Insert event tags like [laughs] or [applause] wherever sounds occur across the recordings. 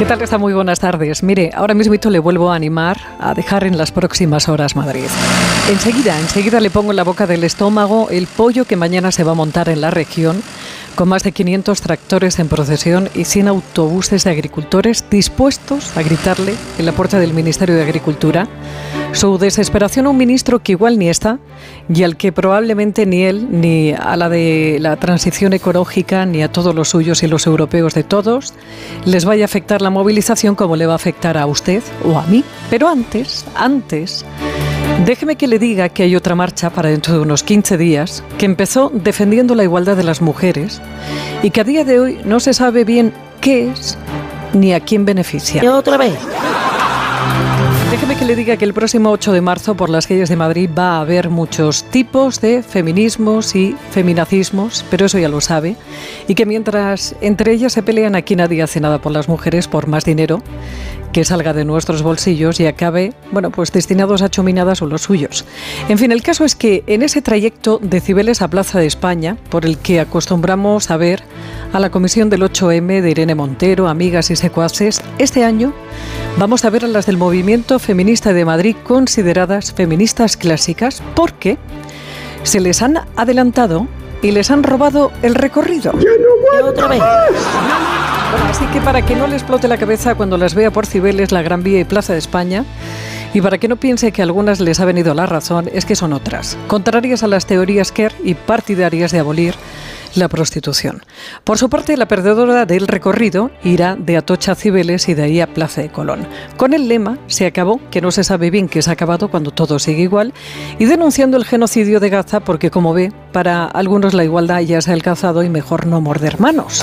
¿Qué tal está? Muy buenas tardes. Mire, ahora mismo le vuelvo a animar a dejar en las próximas horas Madrid. Enseguida, enseguida le pongo en la boca del estómago el pollo que mañana se va a montar en la región con más de 500 tractores en procesión y 100 autobuses de agricultores dispuestos a gritarle en la puerta del Ministerio de Agricultura su desesperación a un ministro que igual ni está y al que probablemente ni él, ni a la de la transición ecológica, ni a todos los suyos y los europeos de todos, les vaya a afectar la movilización como le va a afectar a usted o a mí. Pero antes, antes... Déjeme que le diga que hay otra marcha para dentro de unos 15 días que empezó defendiendo la igualdad de las mujeres y que a día de hoy no se sabe bien qué es ni a quién beneficia. ¿Y otra vez? Déjeme que le diga que el próximo 8 de marzo por las calles de Madrid va a haber muchos tipos de feminismos y feminacismos, pero eso ya lo sabe, y que mientras entre ellas se pelean aquí nadie hace nada por las mujeres por más dinero que salga de nuestros bolsillos y acabe, bueno, pues destinados a chominadas o los suyos. En fin, el caso es que en ese trayecto de Cibeles a Plaza de España, por el que acostumbramos a ver a la comisión del 8M de Irene Montero, amigas y secuaces, este año vamos a ver a las del movimiento feminista de Madrid consideradas feministas clásicas porque se les han adelantado y les han robado el recorrido. ¿Y otra vez? Así que para que no le explote la cabeza cuando las vea por Cibeles, la Gran Vía y Plaza de España, y para que no piense que a algunas les ha venido la razón, es que son otras, contrarias a las teorías Kerr y partidarias de abolir la prostitución. Por su parte, la perdedora del recorrido irá de Atocha a Cibeles y de ahí a Plaza de Colón. Con el lema Se acabó, que no se sabe bien qué se ha acabado cuando todo sigue igual, y denunciando el genocidio de Gaza porque, como ve, para algunos la igualdad ya se ha alcanzado y mejor no morder manos.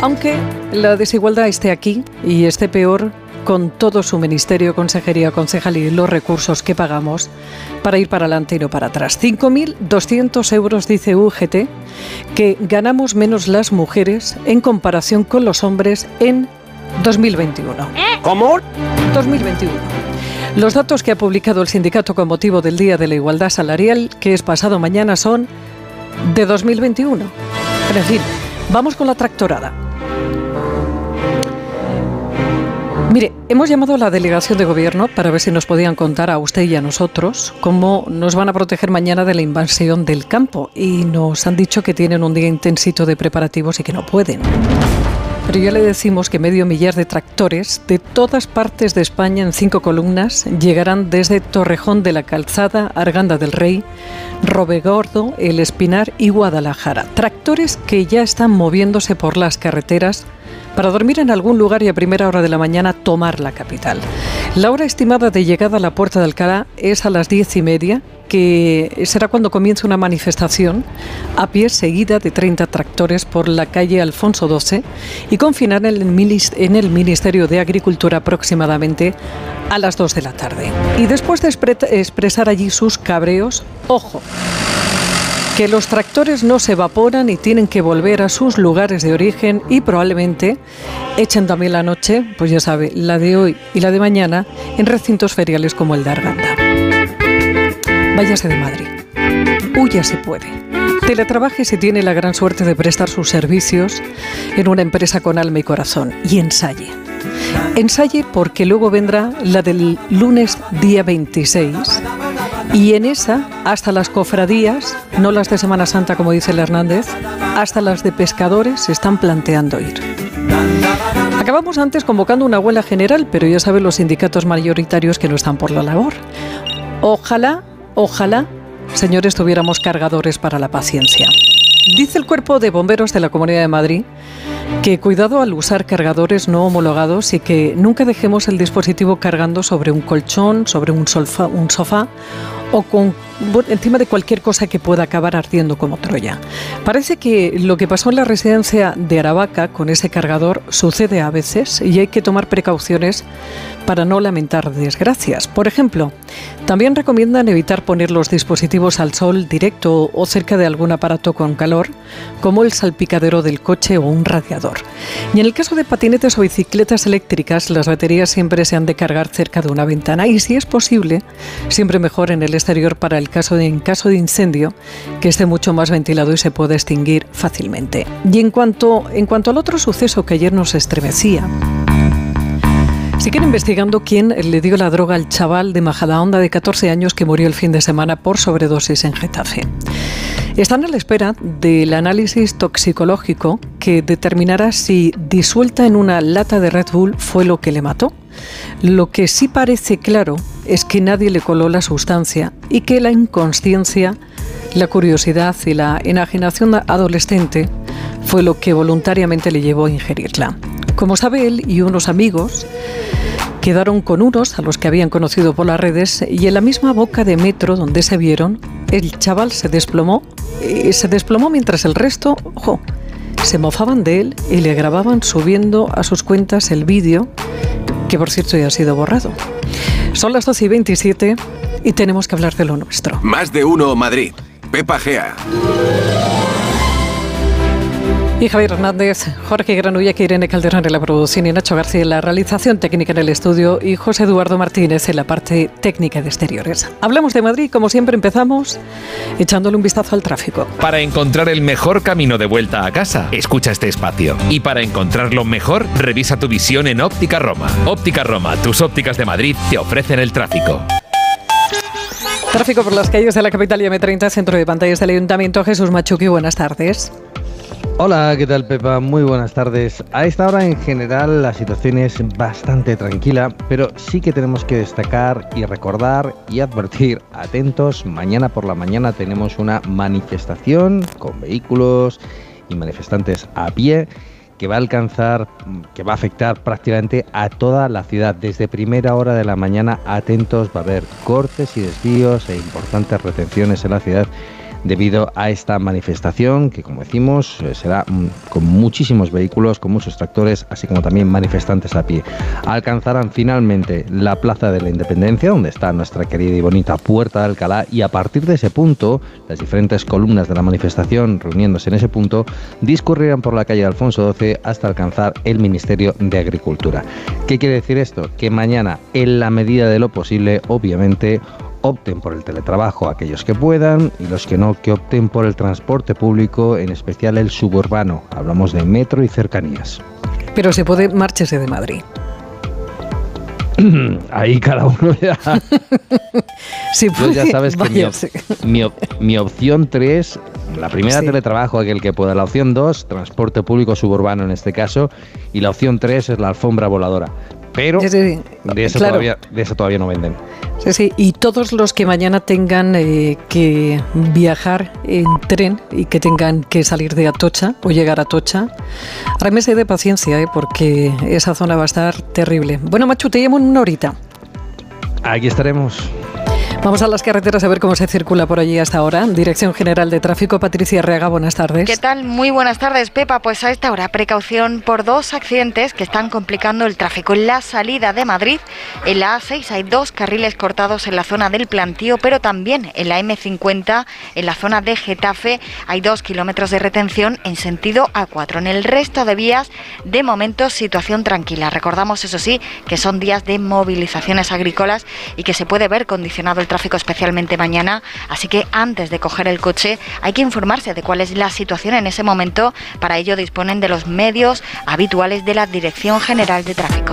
Aunque la desigualdad esté aquí y esté peor con todo su ministerio, consejería, concejal y los recursos que pagamos para ir para adelante y no para atrás. 5.200 euros, dice UGT, que ganamos menos las mujeres en comparación con los hombres en 2021. ¿Cómo? 2021. Los datos que ha publicado el sindicato con motivo del Día de la Igualdad Salarial, que es pasado mañana, son de 2021. Pero en fin, vamos con la tractorada. Mire, hemos llamado a la delegación de gobierno para ver si nos podían contar a usted y a nosotros cómo nos van a proteger mañana de la invasión del campo y nos han dicho que tienen un día intensito de preparativos y que no pueden. Pero ya le decimos que medio millar de tractores de todas partes de España en cinco columnas llegarán desde Torrejón de la Calzada, Arganda del Rey, Robegordo, El Espinar y Guadalajara. Tractores que ya están moviéndose por las carreteras para dormir en algún lugar y a primera hora de la mañana tomar la capital. La hora estimada de llegada a la Puerta de Alcalá es a las diez y media, que será cuando comience una manifestación a pie seguida de 30 tractores por la calle Alfonso XII y con final en el Ministerio de Agricultura aproximadamente a las 2 de la tarde. Y después de expresar allí sus cabreos, ojo, que los tractores no se evaporan y tienen que volver a sus lugares de origen y probablemente echen también la noche, pues ya sabe, la de hoy y la de mañana, en recintos feriales como el de Arganda. Váyase de Madrid. Huya se puede. Teletrabaje si tiene la gran suerte de prestar sus servicios en una empresa con alma y corazón y ensaye. Ensaye porque luego vendrá la del lunes día 26 y en esa, hasta las cofradías, no las de Semana Santa como dice el Hernández, hasta las de pescadores se están planteando ir. Acabamos antes convocando una huelga general, pero ya saben los sindicatos mayoritarios que no están por la labor. Ojalá, ojalá, señores, tuviéramos cargadores para la paciencia. Dice el Cuerpo de Bomberos de la Comunidad de Madrid que cuidado al usar cargadores no homologados y que nunca dejemos el dispositivo cargando sobre un colchón, sobre un, un sofá o con, encima de cualquier cosa que pueda acabar ardiendo como Troya. Parece que lo que pasó en la residencia de Aravaca con ese cargador sucede a veces y hay que tomar precauciones para no lamentar desgracias. Por ejemplo, también recomiendan evitar poner los dispositivos al sol directo o cerca de algún aparato con calor, como el salpicadero del coche o un radiador. Y en el caso de patinetes o bicicletas eléctricas, las baterías siempre se han de cargar cerca de una ventana y si es posible, siempre mejor en el exterior para el caso de, en caso de incendio, que esté mucho más ventilado y se pueda extinguir fácilmente. Y en cuanto, en cuanto al otro suceso que ayer nos estremecía, Siguen investigando quién le dio la droga al chaval de Majadahonda de 14 años que murió el fin de semana por sobredosis en Getafe. Están a la espera del análisis toxicológico que determinará si disuelta en una lata de Red Bull fue lo que le mató. Lo que sí parece claro es que nadie le coló la sustancia y que la inconsciencia, la curiosidad y la enajenación adolescente fue lo que voluntariamente le llevó a ingerirla. Como sabe él y unos amigos, quedaron con unos a los que habían conocido por las redes y en la misma boca de metro donde se vieron, el chaval se desplomó y se desplomó mientras el resto, ojo, se mofaban de él y le grababan subiendo a sus cuentas el vídeo, que por cierto ya ha sido borrado. Son las 12 y 27 y tenemos que hablar de lo nuestro. Más de uno Madrid. Pepa Gea. Y Javier Hernández, Jorge Granulla, que Irene Calderón en la producción y Nacho García en la realización técnica en el estudio y José Eduardo Martínez en la parte técnica de exteriores. Hablamos de Madrid, como siempre empezamos echándole un vistazo al tráfico. Para encontrar el mejor camino de vuelta a casa, escucha este espacio. Y para encontrarlo mejor, revisa tu visión en Óptica Roma. Óptica Roma, tus ópticas de Madrid te ofrecen el tráfico. Tráfico por las calles de la capital y M30, centro de pantallas del Ayuntamiento. Jesús Machuqui, buenas tardes. Hola, ¿qué tal Pepa? Muy buenas tardes. A esta hora en general la situación es bastante tranquila, pero sí que tenemos que destacar y recordar y advertir, atentos, mañana por la mañana tenemos una manifestación con vehículos y manifestantes a pie que va a alcanzar, que va a afectar prácticamente a toda la ciudad. Desde primera hora de la mañana, atentos, va a haber cortes y desvíos e importantes retenciones en la ciudad debido a esta manifestación que, como decimos, eh, será mm, con muchísimos vehículos, con muchos tractores, así como también manifestantes a pie. Alcanzarán finalmente la Plaza de la Independencia, donde está nuestra querida y bonita Puerta de Alcalá, y a partir de ese punto, las diferentes columnas de la manifestación reuniéndose en ese punto, discurrirán por la calle Alfonso XII hasta alcanzar el Ministerio de Agricultura. ¿Qué quiere decir esto? Que mañana, en la medida de lo posible, obviamente, opten por el teletrabajo aquellos que puedan y los que no que opten por el transporte público, en especial el suburbano. Hablamos de metro y cercanías. Pero se puede marcharse de Madrid. [clears throat] Ahí cada uno [laughs] ya. sí, ya sabes que mi, opción 3, la primera teletrabajo, aquel que pueda. La opción 2, transporte público suburbano en este caso. Y la opción 3 es la alfombra voladora. Pero de, eso todavía, de eso todavía no venden. Sí, sí, y todos los que mañana tengan eh, que viajar en tren y que tengan que salir de Atocha o llegar a Atocha, remese de paciencia, eh, porque esa zona va a estar terrible. Bueno, Machu, te llamo en una horita. Aquí estaremos. Vamos a las carreteras a ver cómo se circula por allí hasta ahora. Dirección General de Tráfico, Patricia Reaga, buenas tardes. ¿Qué tal? Muy buenas tardes, Pepa. Pues a esta hora, precaución por dos accidentes que están complicando el tráfico. En la salida de Madrid, en la A6 hay dos carriles cortados en la zona del plantío, pero también en la M50, en la zona de Getafe, hay dos kilómetros de retención en sentido A4. En el resto de vías, de momento, situación tranquila. Recordamos, eso sí, que son días de movilizaciones agrícolas y que se puede ver condicionado el tráfico especialmente mañana, así que antes de coger el coche hay que informarse de cuál es la situación en ese momento. Para ello disponen de los medios habituales de la Dirección General de Tráfico.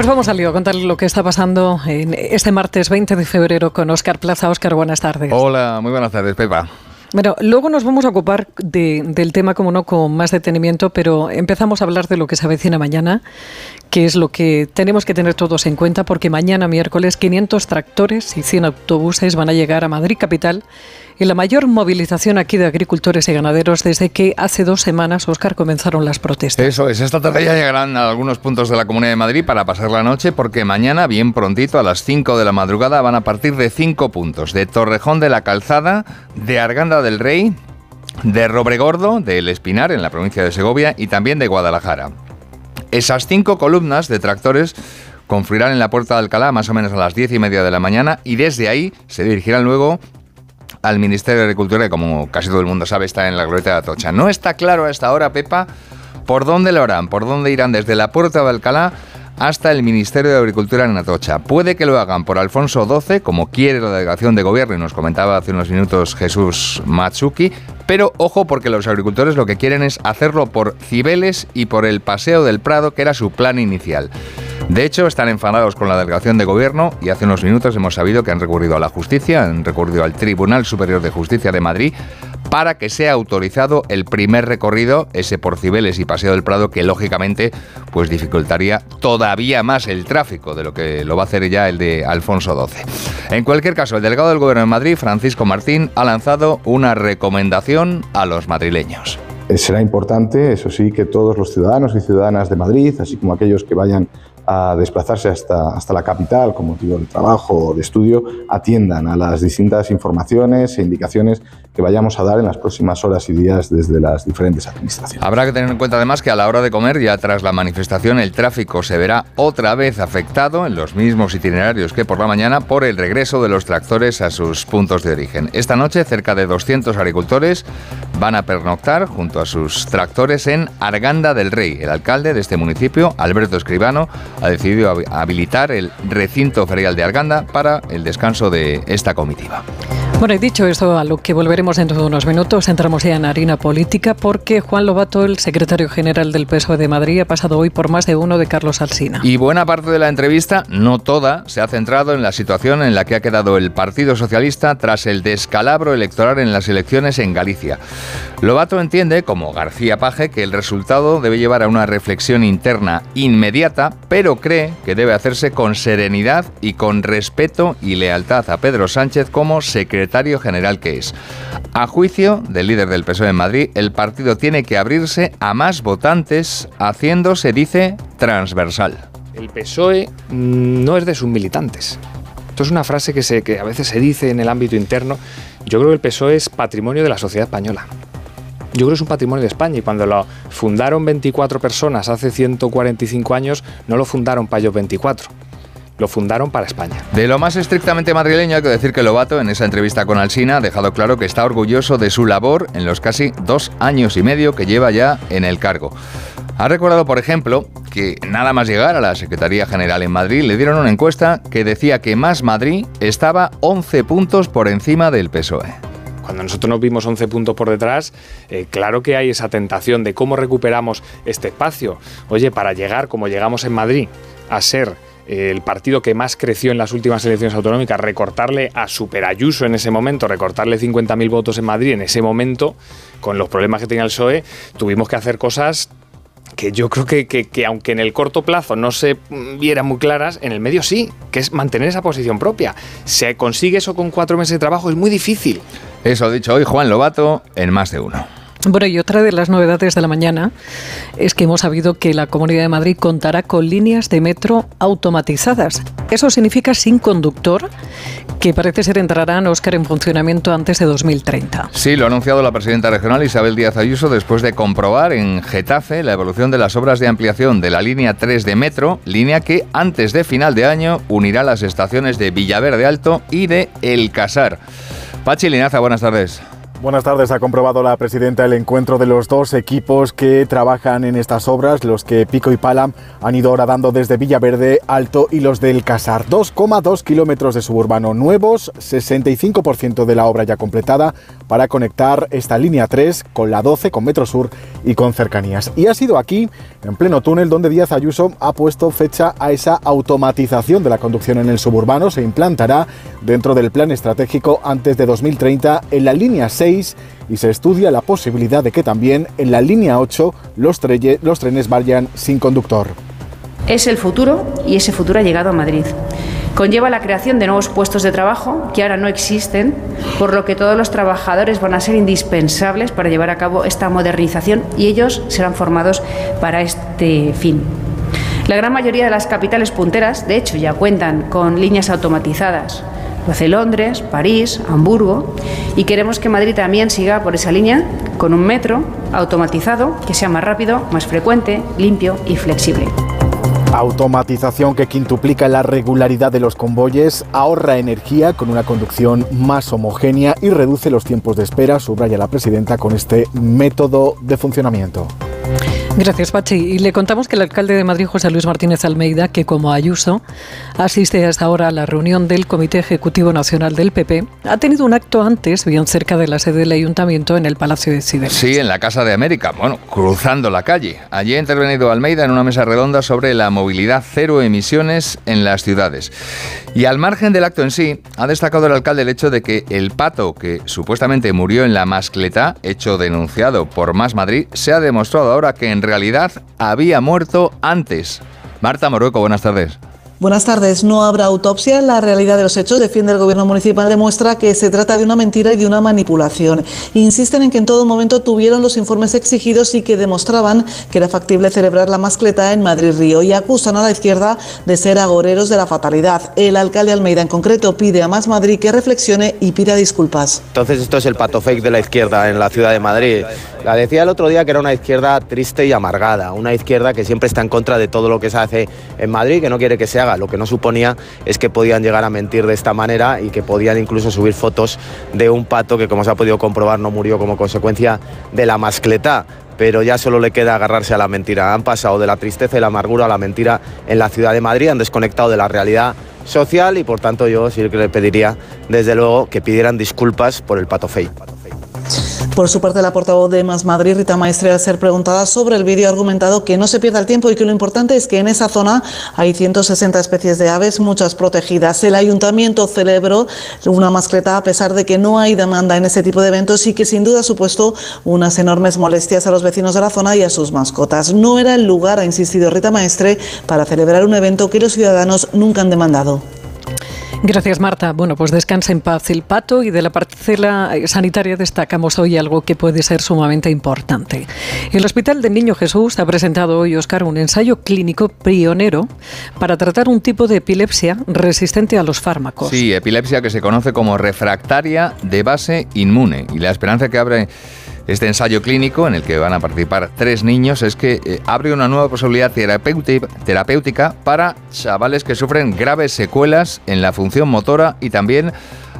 Pues vamos al lío, a contar lo que está pasando en este martes 20 de febrero con Óscar Plaza. Óscar, buenas tardes. Hola, muy buenas tardes, Pepa. Bueno, luego nos vamos a ocupar del tema, como no, con más detenimiento, pero empezamos a hablar de lo que se avecina mañana, que es lo que tenemos que tener todos en cuenta, porque mañana, miércoles, 500 tractores y 100 autobuses van a llegar a Madrid Capital y la mayor movilización aquí de agricultores y ganaderos desde que hace dos semanas, Oscar, comenzaron las protestas. Eso es, esta tarde ya llegarán a algunos puntos de la Comunidad de Madrid para pasar la noche, porque mañana, bien prontito, a las 5 de la madrugada, van a partir de cinco puntos, de Torrejón de la Calzada, de Arganda del Rey, de Robregordo, del Espinar, en la provincia de Segovia, y también de Guadalajara. Esas cinco columnas de tractores confluirán en la Puerta de Alcalá más o menos a las diez y media de la mañana y desde ahí se dirigirán luego al Ministerio de Agricultura, que como casi todo el mundo sabe está en la glorieta de Atocha. No está claro a esta hora, Pepa, por dónde lo harán, por dónde irán desde la Puerta de Alcalá hasta el Ministerio de Agricultura en Atocha. Puede que lo hagan por Alfonso XII, como quiere la delegación de gobierno, y nos comentaba hace unos minutos Jesús Matsuki, pero ojo porque los agricultores lo que quieren es hacerlo por Cibeles y por el Paseo del Prado, que era su plan inicial. De hecho, están enfadados con la delegación de gobierno y hace unos minutos hemos sabido que han recurrido a la justicia, han recurrido al Tribunal Superior de Justicia de Madrid para que sea autorizado el primer recorrido, ese por Cibeles y Paseo del Prado, que lógicamente pues dificultaría todavía más el tráfico de lo que lo va a hacer ya el de Alfonso XII. En cualquier caso, el delegado del Gobierno de Madrid, Francisco Martín, ha lanzado una recomendación a los madrileños. Será importante, eso sí, que todos los ciudadanos y ciudadanas de Madrid, así como aquellos que vayan a desplazarse hasta, hasta la capital con motivo de trabajo o de estudio, atiendan a las distintas informaciones e indicaciones que vayamos a dar en las próximas horas y días desde las diferentes administraciones. Habrá que tener en cuenta además que a la hora de comer, ya tras la manifestación, el tráfico se verá otra vez afectado en los mismos itinerarios que por la mañana por el regreso de los tractores a sus puntos de origen. Esta noche, cerca de 200 agricultores van a pernoctar junto a sus tractores en Arganda del Rey. El alcalde de este municipio, Alberto Escribano, ha decidido habilitar el recinto ferial de Arganda para el descanso de esta comitiva. Bueno, y dicho esto, a lo que volveremos dentro de unos minutos, entramos ya en harina política porque Juan Lobato, el secretario general del PSOE de Madrid, ha pasado hoy por más de uno de Carlos Alsina. Y buena parte de la entrevista, no toda, se ha centrado en la situación en la que ha quedado el Partido Socialista tras el descalabro electoral en las elecciones en Galicia. Lobato entiende, como García Paje, que el resultado debe llevar a una reflexión interna inmediata, pero cree que debe hacerse con serenidad y con respeto y lealtad a Pedro Sánchez como secretario general que es. A juicio del líder del PSOE en Madrid, el partido tiene que abrirse a más votantes, haciéndose, dice, transversal. El PSOE no es de sus militantes. Esto es una frase que, se, que a veces se dice en el ámbito interno. Yo creo que el PSOE es patrimonio de la sociedad española. Yo creo que es un patrimonio de España y cuando lo fundaron 24 personas hace 145 años, no lo fundaron para ellos 24 lo fundaron para España. De lo más estrictamente madrileño hay que decir que Lobato en esa entrevista con Alsina ha dejado claro que está orgulloso de su labor en los casi dos años y medio que lleva ya en el cargo. Ha recordado, por ejemplo, que nada más llegar a la Secretaría General en Madrid le dieron una encuesta que decía que Más Madrid estaba 11 puntos por encima del PSOE cuando nosotros nos vimos 11 puntos por detrás, eh, claro que hay esa tentación de cómo recuperamos este espacio. Oye, para llegar, como llegamos en Madrid, a ser el partido que más creció en las últimas elecciones autonómicas, recortarle a Superayuso en ese momento, recortarle 50.000 votos en Madrid en ese momento, con los problemas que tenía el PSOE, tuvimos que hacer cosas que yo creo que, que, aunque en el corto plazo no se vieran muy claras, en el medio sí, que es mantener esa posición propia. Se consigue eso con cuatro meses de trabajo, es muy difícil. Eso dicho hoy Juan Lobato en más de uno. Bueno, y otra de las novedades de la mañana es que hemos sabido que la Comunidad de Madrid contará con líneas de metro automatizadas. Eso significa sin conductor, que parece ser entrarán, Oscar, en funcionamiento antes de 2030. Sí, lo ha anunciado la presidenta regional Isabel Díaz Ayuso después de comprobar en Getafe la evolución de las obras de ampliación de la línea 3 de metro, línea que antes de final de año unirá las estaciones de Villaverde Alto y de El Casar. Pachi Linaza, buenas tardes. Buenas tardes. Ha comprobado la presidenta el encuentro de los dos equipos que trabajan en estas obras, los que Pico y Palam han ido horadando desde Villaverde Alto y los del Casar. 2,2 kilómetros de suburbano nuevos, 65% de la obra ya completada para conectar esta línea 3 con la 12, con Metro Sur y con cercanías. Y ha sido aquí, en pleno túnel, donde Díaz Ayuso ha puesto fecha a esa automatización de la conducción en el suburbano. Se implantará dentro del plan estratégico antes de 2030 en la línea 6 y se estudia la posibilidad de que también en la línea 8 los, los trenes vayan sin conductor. Es el futuro y ese futuro ha llegado a Madrid. Conlleva la creación de nuevos puestos de trabajo que ahora no existen, por lo que todos los trabajadores van a ser indispensables para llevar a cabo esta modernización y ellos serán formados para este fin. La gran mayoría de las capitales punteras, de hecho, ya cuentan con líneas automatizadas lo hace Londres, París, Hamburgo y queremos que Madrid también siga por esa línea con un metro automatizado que sea más rápido, más frecuente, limpio y flexible. Automatización que quintuplica la regularidad de los convoyes, ahorra energía con una conducción más homogénea y reduce los tiempos de espera, subraya la presidenta con este método de funcionamiento. Gracias, Pachi. Y le contamos que el alcalde de Madrid, José Luis Martínez Almeida, que como Ayuso asiste hasta ahora a la reunión del Comité Ejecutivo Nacional del PP, ha tenido un acto antes, bien cerca de la sede del Ayuntamiento, en el Palacio de Cibeles. Sí, en la Casa de América, bueno, cruzando la calle. Allí ha intervenido Almeida en una mesa redonda sobre la movilidad cero emisiones en las ciudades. Y al margen del acto en sí, ha destacado el alcalde el hecho de que el pato que supuestamente murió en la mascleta, hecho denunciado por Más Madrid, se ha demostrado ahora que en realidad había muerto antes. Marta Morueco, buenas tardes. Buenas tardes. No habrá autopsia. La realidad de los hechos, defiende el gobierno municipal, demuestra que se trata de una mentira y de una manipulación. Insisten en que en todo momento tuvieron los informes exigidos y que demostraban que era factible celebrar la mascleta en Madrid-Río y acusan a la izquierda de ser agoreros de la fatalidad. El alcalde Almeida en concreto pide a Más Madrid que reflexione y pida disculpas. Entonces esto es el pato fake de la izquierda en la ciudad de Madrid. La decía el otro día que era una izquierda triste y amargada, una izquierda que siempre está en contra de todo lo que se hace en Madrid, que no quiere que se haga lo que no suponía es que podían llegar a mentir de esta manera y que podían incluso subir fotos de un pato que, como se ha podido comprobar, no murió como consecuencia de la mascleta pero ya solo le queda agarrarse a la mentira. Han pasado de la tristeza y la amargura a la mentira en la ciudad de Madrid, han desconectado de la realidad social y por tanto yo sí que le pediría desde luego que pidieran disculpas por el pato fake. Por su parte, la portavoz de Más Madrid, Rita Maestre, al ser preguntada sobre el vídeo, ha argumentado que no se pierda el tiempo y que lo importante es que en esa zona hay 160 especies de aves, muchas protegidas. El ayuntamiento celebró una mascleta a pesar de que no hay demanda en ese tipo de eventos y que sin duda ha supuesto unas enormes molestias a los vecinos de la zona y a sus mascotas. No era el lugar, ha insistido Rita Maestre, para celebrar un evento que los ciudadanos nunca han demandado. [laughs] Gracias, Marta. Bueno, pues descansa en paz el pato y de la parcela sanitaria destacamos hoy algo que puede ser sumamente importante. El Hospital del Niño Jesús ha presentado hoy, Oscar, un ensayo clínico pionero para tratar un tipo de epilepsia resistente a los fármacos. Sí, epilepsia que se conoce como refractaria de base inmune. Y la esperanza que abre este ensayo clínico, en el que van a participar tres niños, es que eh, abre una nueva posibilidad terapéutica para chavales que sufren graves secuelas en la función motora y también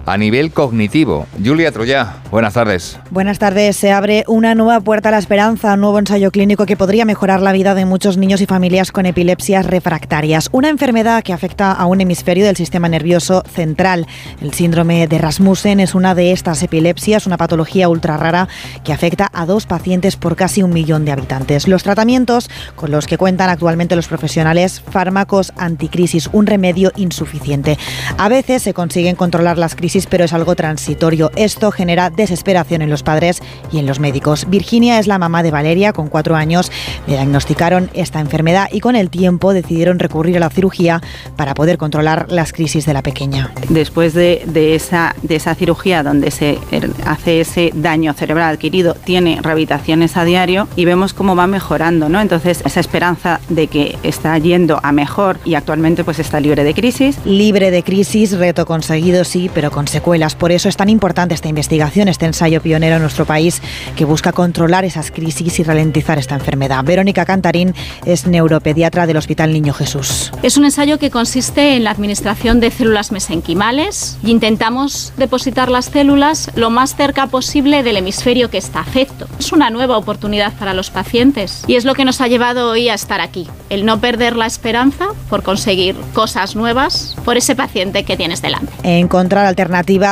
a nivel cognitivo. Julia Troya, buenas tardes. Buenas tardes. Se abre una nueva puerta a la esperanza, un nuevo ensayo clínico que podría mejorar la vida de muchos niños y familias con epilepsias refractarias, una enfermedad que afecta a un hemisferio del sistema nervioso central. El síndrome de Rasmussen es una de estas epilepsias, una patología ultra rara que afecta a dos pacientes por casi un millón de habitantes. Los tratamientos con los que cuentan actualmente los profesionales, fármacos anticrisis, un remedio insuficiente. A veces se consiguen controlar las crisis pero es algo transitorio. Esto genera desesperación en los padres y en los médicos. Virginia es la mamá de Valeria, con cuatro años. Le diagnosticaron esta enfermedad y con el tiempo decidieron recurrir a la cirugía para poder controlar las crisis de la pequeña. Después de, esa, de esa cirugía donde se hace ese daño cerebral adquirido, tiene rehabilitaciones a diario y vemos cómo va mejorando, ¿no? Entonces, esa esperanza de que está yendo a mejor y actualmente pues está libre de crisis. Libre de crisis, reto conseguido sí, pero con con secuelas. Por eso es tan importante esta investigación, este ensayo pionero en nuestro país que busca controlar esas crisis y ralentizar esta enfermedad. Verónica Cantarín es neuropediatra del Hospital Niño Jesús. Es un ensayo que consiste en la administración de células mesenquimales y intentamos depositar las células lo más cerca posible del hemisferio que está afecto. Es una nueva oportunidad para los pacientes y es lo que nos ha llevado hoy a estar aquí. El no perder la esperanza por conseguir cosas nuevas por ese paciente que tienes delante. Encontrar alternativas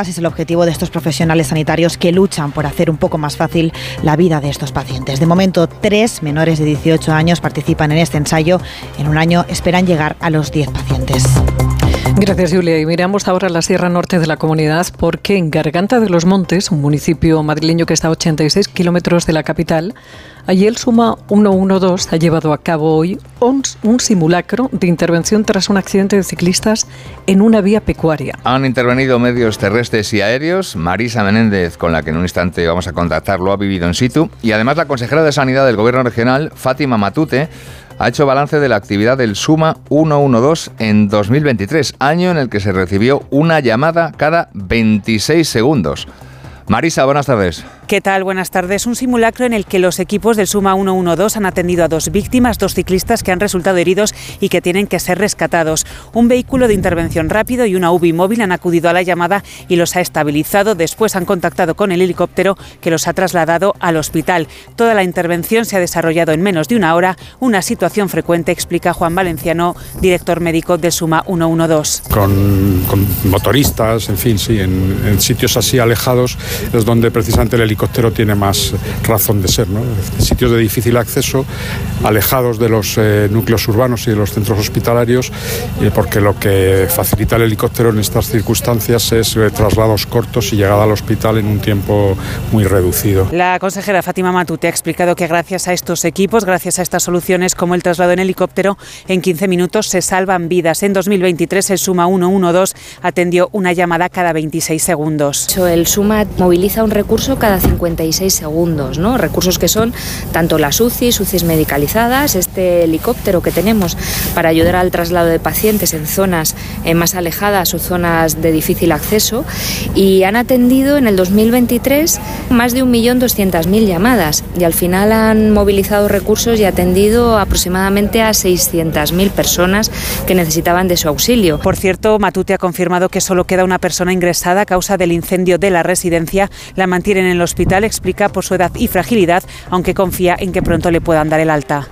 es el objetivo de estos profesionales sanitarios que luchan por hacer un poco más fácil la vida de estos pacientes. De momento, tres menores de 18 años participan en este ensayo. En un año esperan llegar a los 10 pacientes. Gracias, Julia. Y miramos ahora la Sierra Norte de la comunidad porque en Garganta de los Montes, un municipio madrileño que está a 86 kilómetros de la capital, Allí el Suma 112 ha llevado a cabo hoy un, simulacro de intervención tras un accidente de ciclistas en una vía pecuaria. Han intervenido medios terrestres y aéreos. Marisa Menéndez, con la que en un instante vamos a contactar, lo ha vivido en situ. Y además la consejera de Sanidad del Gobierno Regional, Fátima Matute, ha hecho balance de la actividad del Suma 112 en 2023, año en el que se recibió una llamada cada 26 segundos. Marisa, buenas tardes. ¿Qué tal? Buenas tardes. Un simulacro en el que los equipos del Suma 112 han atendido a dos víctimas, dos ciclistas que han resultado heridos y que tienen que ser rescatados. Un vehículo de intervención rápido y una UBI móvil han acudido a la llamada y los ha estabilizado. Después han contactado con el helicóptero que los ha trasladado al hospital. Toda la intervención se ha desarrollado en menos de una hora, una situación frecuente, explica Juan Valenciano, director médico del Suma 112. Con, con motoristas, en fin, sí, en, en sitios así alejados es donde precisamente el helicóptero helicóptero tiene más razón de ser. ¿no? Sitios de difícil acceso, alejados de los eh, núcleos urbanos y de los centros hospitalarios, eh, porque lo que facilita el helicóptero en estas circunstancias es eh, traslados cortos y llegada al hospital en un tiempo muy reducido. La consejera Fátima Matute ha explicado que gracias a estos equipos, gracias a estas soluciones como el traslado en helicóptero, en 15 minutos se salvan vidas. En 2023 el Suma 112 atendió una llamada cada 26 segundos. El Suma moviliza un recurso cada 56 segundos, ¿no? Recursos que son tanto las UCIs, UCIs medicalizadas, este helicóptero que tenemos para ayudar al traslado de pacientes en zonas eh, más alejadas o zonas de difícil acceso y han atendido en el 2023 más de 1.200.000 llamadas y al final han movilizado recursos y atendido aproximadamente a 600.000 personas que necesitaban de su auxilio. Por cierto, Matute ha confirmado que solo queda una persona ingresada a causa del incendio de la residencia. La mantienen en el hospital, explica por su edad y fragilidad, aunque confía en que pronto le puedan dar el alta.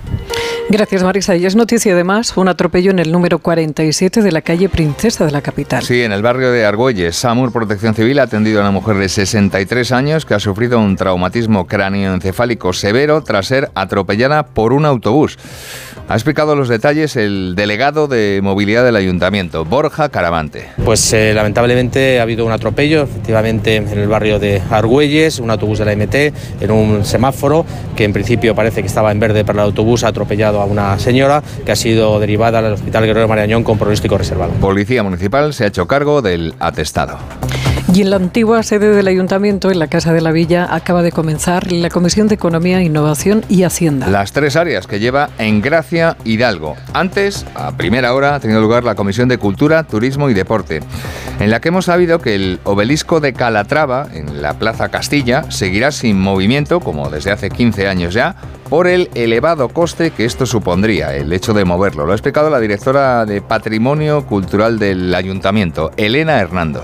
Gracias, Marisa. Y es noticia además un atropello en el número 47 de la calle Princesa de la capital. Sí, en el barrio de Argüelles, SAMUR Protección Civil ha atendido a una mujer de 63 años que ha sufrido un traumatismo cráneoencefálico severo tras ser atropellada por un autobús. Ha explicado los detalles el delegado de movilidad del ayuntamiento, Borja Caravante. Pues eh, lamentablemente ha habido un atropello, efectivamente, en el barrio de Argüelles, un autobús de la MT, en un semáforo que en principio parece que estaba en verde para el autobús, ha atropellado a una señora que ha sido derivada al Hospital Guerrero Marañón con pronóstico reservado. Policía Municipal se ha hecho cargo del atestado. Y en la antigua sede del ayuntamiento, en la Casa de la Villa, acaba de comenzar la Comisión de Economía, Innovación y Hacienda. Las tres áreas que lleva en Gracia Hidalgo. Antes, a primera hora, ha tenido lugar la Comisión de Cultura, Turismo y Deporte, en la que hemos sabido que el obelisco de Calatrava, en la Plaza Castilla, seguirá sin movimiento, como desde hace 15 años ya, por el elevado coste que esto supondría, el hecho de moverlo. Lo ha explicado la directora de Patrimonio Cultural del Ayuntamiento, Elena Hernando.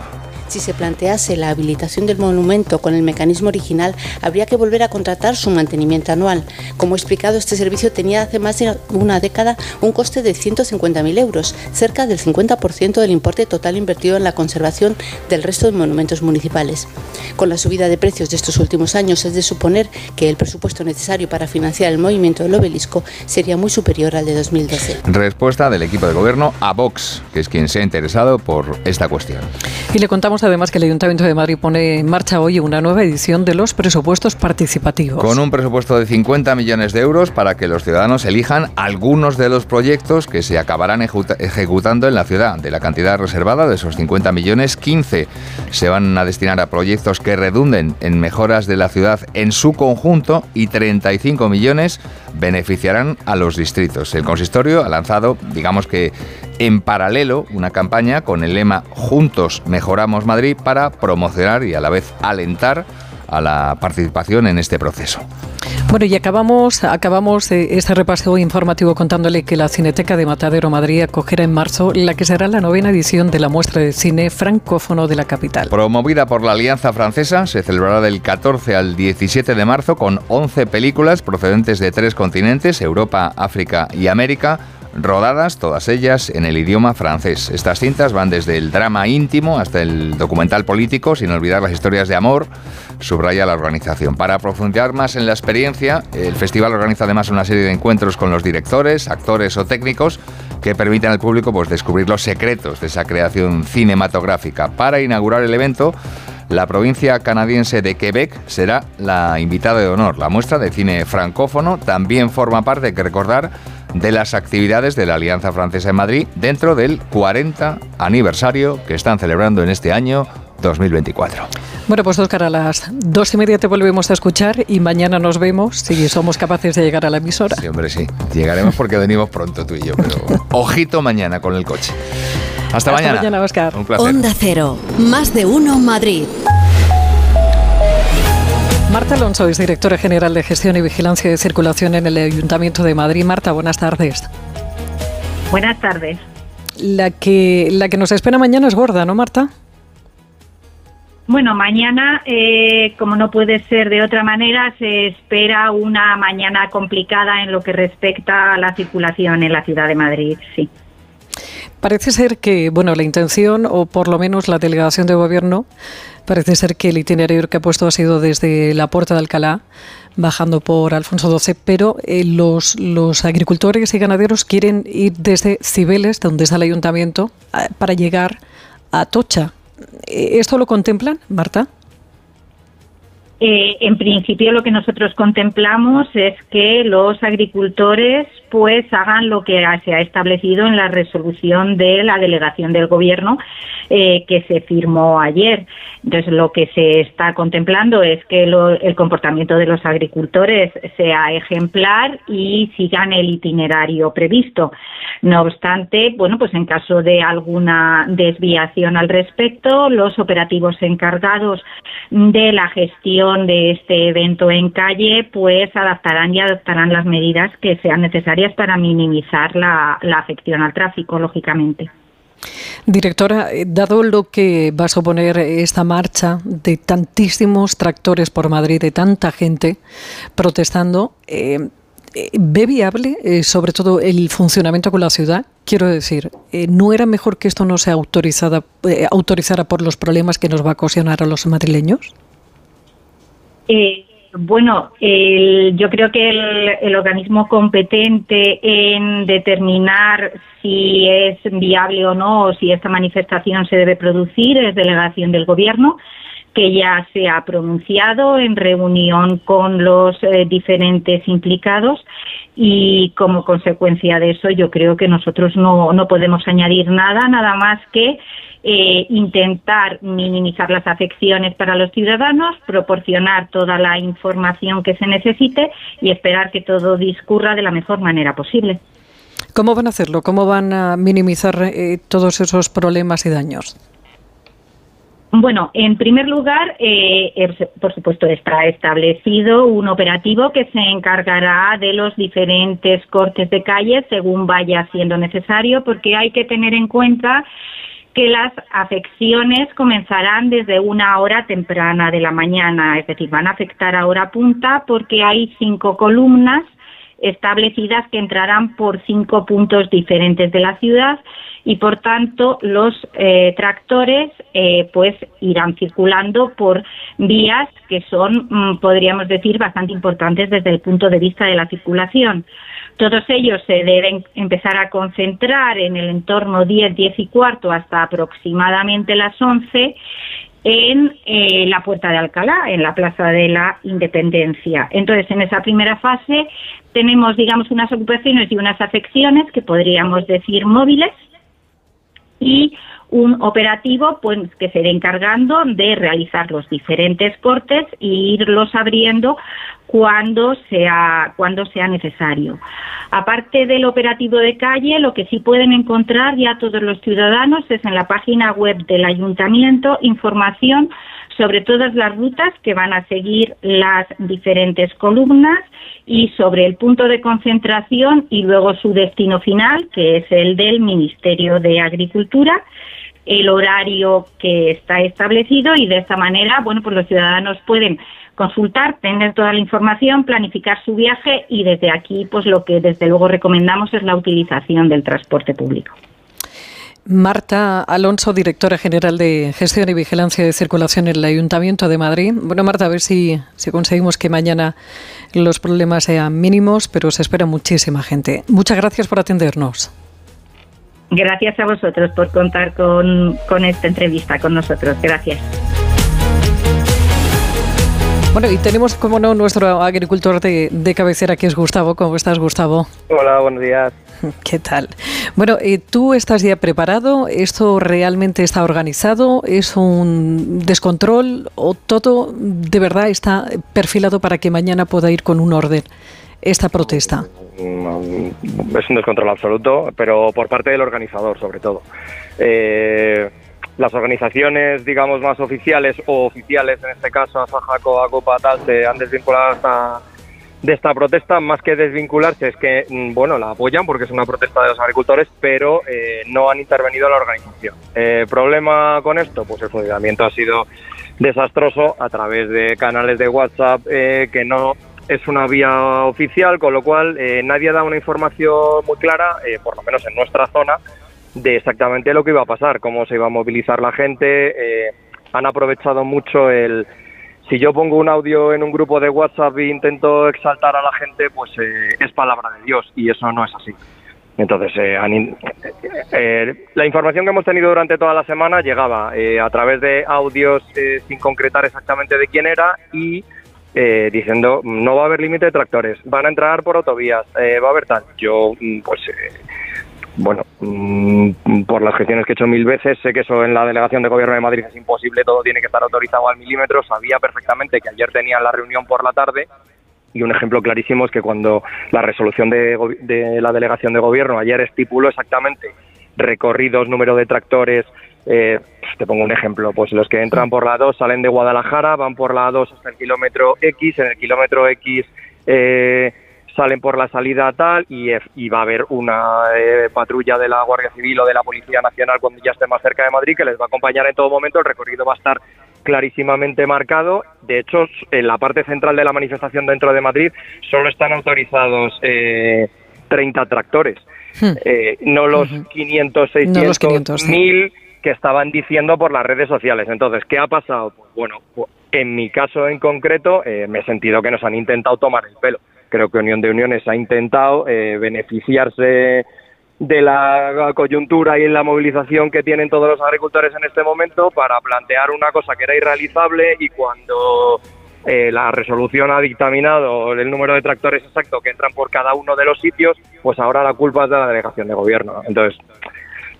Si se plantease la habilitación del monumento con el mecanismo original, habría que volver a contratar su mantenimiento anual. Como he explicado, este servicio tenía hace más de una década un coste de 150.000 euros, cerca del 50% del importe total invertido en la conservación del resto de monumentos municipales. Con la subida de precios de estos últimos años, es de suponer que el presupuesto necesario para financiar el movimiento del obelisco sería muy superior al de 2012. Respuesta del equipo de gobierno a Vox, que es quien se ha interesado por esta cuestión. Y le contamos además que el Ayuntamiento de Madrid pone en marcha hoy una nueva edición de los presupuestos participativos. Con un presupuesto de 50 millones de euros para que los ciudadanos elijan algunos de los proyectos que se acabarán ejecutando en la ciudad. De la cantidad reservada de esos 50 millones, 15 se van a destinar a proyectos que redunden en mejoras de la ciudad en su conjunto y 35 millones beneficiarán a los distritos. El consistorio ha lanzado, digamos que en paralelo, una campaña con el lema Juntos mejoramos Madrid para promocionar y a la vez alentar a la participación en este proceso. Bueno, y acabamos, acabamos este repaso informativo contándole que la Cineteca de Matadero Madrid acogerá en marzo la que será la novena edición de la muestra de cine francófono de la capital. Promovida por la Alianza Francesa, se celebrará del 14 al 17 de marzo con 11 películas procedentes de tres continentes, Europa, África y América rodadas todas ellas en el idioma francés. Estas cintas van desde el drama íntimo hasta el documental político, sin olvidar las historias de amor, subraya la organización. Para profundizar más en la experiencia, el festival organiza además una serie de encuentros con los directores, actores o técnicos que permiten al público pues, descubrir los secretos de esa creación cinematográfica. Para inaugurar el evento, la provincia canadiense de Quebec será la invitada de honor. La muestra de cine francófono también forma parte, hay que recordar, de las actividades de la Alianza Francesa en Madrid dentro del 40 aniversario que están celebrando en este año 2024. Bueno, pues Oscar, a las dos y media te volvemos a escuchar y mañana nos vemos si somos capaces de llegar a la emisora. Sí, hombre, sí. Llegaremos porque venimos pronto tú y yo, pero ojito mañana con el coche. Hasta, Hasta mañana. mañana, Oscar. Un placer. Onda Cero, más de uno Madrid. Marta Alonso es directora general de Gestión y Vigilancia de Circulación en el Ayuntamiento de Madrid. Marta, buenas tardes. Buenas tardes. La que, la que nos espera mañana es gorda, ¿no, Marta? Bueno, mañana, eh, como no puede ser de otra manera, se espera una mañana complicada en lo que respecta a la circulación en la ciudad de Madrid, sí. Parece ser que, bueno, la intención, o por lo menos la delegación de gobierno, parece ser que el itinerario que ha puesto ha sido desde la Puerta de Alcalá, bajando por Alfonso XII, pero eh, los, los agricultores y ganaderos quieren ir desde Cibeles, donde está el ayuntamiento, para llegar a Tocha. Eh, ¿Esto lo contemplan, Marta? Eh, en principio lo que nosotros contemplamos es que los agricultores pues hagan lo que se ha establecido en la resolución de la delegación del gobierno eh, que se firmó ayer. Entonces lo que se está contemplando es que el comportamiento de los agricultores sea ejemplar y sigan el itinerario previsto. No obstante, bueno, pues en caso de alguna desviación al respecto, los operativos encargados de la gestión de este evento en calle, pues adaptarán y adoptarán las medidas que sean necesarias para minimizar la, afección al tráfico, lógicamente. Directora, eh, dado lo que va a suponer esta marcha de tantísimos tractores por Madrid, de tanta gente protestando, eh, eh, ¿ve viable sobre todo el funcionamiento con la ciudad? Quiero decir, ¿no era mejor que esto no se autorizara por los problemas que nos va a ocasionar a los madrileños? Bueno, yo creo que el, organismo competente en determinar si es viable o no, o si esta manifestación se debe producir, es delegación del Gobierno, que ya se ha pronunciado en reunión con los eh, diferentes implicados y como consecuencia de eso yo creo que nosotros no, no podemos añadir nada, nada más que eh, intentar minimizar las afecciones para los ciudadanos, proporcionar toda la información que se necesite y esperar que todo discurra de la mejor manera posible. ¿Cómo van a hacerlo? ¿Cómo van a minimizar eh, todos esos problemas y daños? Bueno, en primer lugar, eh, por supuesto, está establecido un operativo que se encargará de los diferentes cortes de calle según vaya siendo necesario, porque hay que tener en cuenta que las afecciones comenzarán desde una hora temprana de la mañana, es decir, van a afectar a hora punta porque hay cinco columnas establecidas que entrarán por cinco puntos diferentes de la ciudad y por tanto los eh, tractores eh, pues irán circulando por vías que son mm, podríamos decir bastante importantes desde el punto de vista de la circulación. Todos ellos se deben empezar a concentrar en el entorno 10, 10 y cuarto hasta aproximadamente las 11 en eh, la Puerta de Alcalá, en la Plaza de la Independencia. Entonces, en esa primera fase tenemos, digamos, unas ocupaciones y unas afecciones que podríamos decir móviles y un operativo pues, que se irá encargando de realizar los diferentes cortes e irlos abriendo cuando sea, cuando sea necesario. Aparte del operativo de calle, lo que sí pueden encontrar ya todos los ciudadanos es en la página web del ayuntamiento información sobre todas las rutas que van a seguir las diferentes columnas y sobre el punto de concentración y luego su destino final, que es el del Ministerio de Agricultura el horario que está establecido y de esta manera, bueno, pues los ciudadanos pueden consultar, tener toda la información, planificar su viaje y desde aquí, pues lo que desde luego recomendamos es la utilización del transporte público. Marta Alonso, directora general de Gestión y Vigilancia de Circulación en el Ayuntamiento de Madrid. Bueno, Marta, a ver si, si conseguimos que mañana los problemas sean mínimos, pero se espera muchísima gente. Muchas gracias por atendernos. Gracias a vosotros por contar con, con esta entrevista con nosotros. Gracias. Bueno, y tenemos, como no, nuestro agricultor de, de, cabecera, que es Gustavo. ¿Cómo estás, Gustavo? Hola, buenos días. [laughs] ¿Qué tal? Bueno, eh, ¿tú estás ya preparado? ¿Esto realmente está organizado? ¿Es un descontrol? ¿O todo de verdad está perfilado para que mañana pueda ir con un orden esta protesta? Mm, es un descontrol absoluto, pero por parte del organizador, sobre todo. Eh, las organizaciones, digamos, más oficiales o oficiales, en este caso Asajaco, Acopa, tal, se han desvinculado hasta de esta protesta, más que desvincularse, es que, mm, bueno, la apoyan porque es una protesta de los agricultores, pero eh, no han intervenido la organización. Eh, ¿Problema con esto? Pues el funcionamiento ha sido desastroso a través de canales de WhatsApp eh, que no es una vía oficial, con lo cual nadie da una información muy clara, por lo menos en nuestra zona, de exactamente lo que iba a pasar, cómo se iba a movilizar la gente. han aprovechado mucho el si yo pongo un audio en un grupo de WhatsApp e intento exaltar a la gente, pues eh, es palabra de Dios y eso no es así. Entonces, eh, eh, la información que hemos tenido durante toda la semana llegaba a través de audios sin concretar exactamente de quién era y diciendo no va a haber límite de tractores, van a entrar por autovías, va a haber tal. Yo, mm, pues bueno, mm, por las gestiones que he hecho mil veces, sé que eso en la delegación de gobierno de Madrid es imposible, todo tiene que estar autorizado al milímetro. Sabía perfectamente que ayer tenían la reunión por la tarde y un ejemplo clarísimo es que cuando la resolución de, la delegación de gobierno ayer estipuló exactamente recorridos, número de tractores, eh, pues te pongo un ejemplo, pues los que entran por la 2 salen de Guadalajara, van por la 2 hasta el kilómetro X, en el kilómetro X eh, salen por la salida tal y, va a haber una eh, patrulla de la Guardia Civil o de la Policía Nacional cuando ya esté más cerca de Madrid que les va a acompañar en todo momento. El recorrido va a estar clarísimamente marcado. De hecho, en la parte central de la manifestación dentro de Madrid solo están autorizados eh, 30 tractores, hmm. eh, no los 500, 600, 1000 que estaban diciendo por las redes sociales. Entonces, ¿qué ha pasado? Pues, bueno, pues, en mi caso en concreto, eh, me he sentido que nos han intentado tomar el pelo creo que Unión de Uniones ha intentado eh, beneficiarse de la coyuntura y la movilización que tienen todos los agricultores en este momento para plantear una cosa que era irrealizable y cuando eh, la resolución ha dictaminado el número de tractores exacto que entran por cada uno de los sitios, pues ahora la culpa es de la delegación de gobierno. Entonces,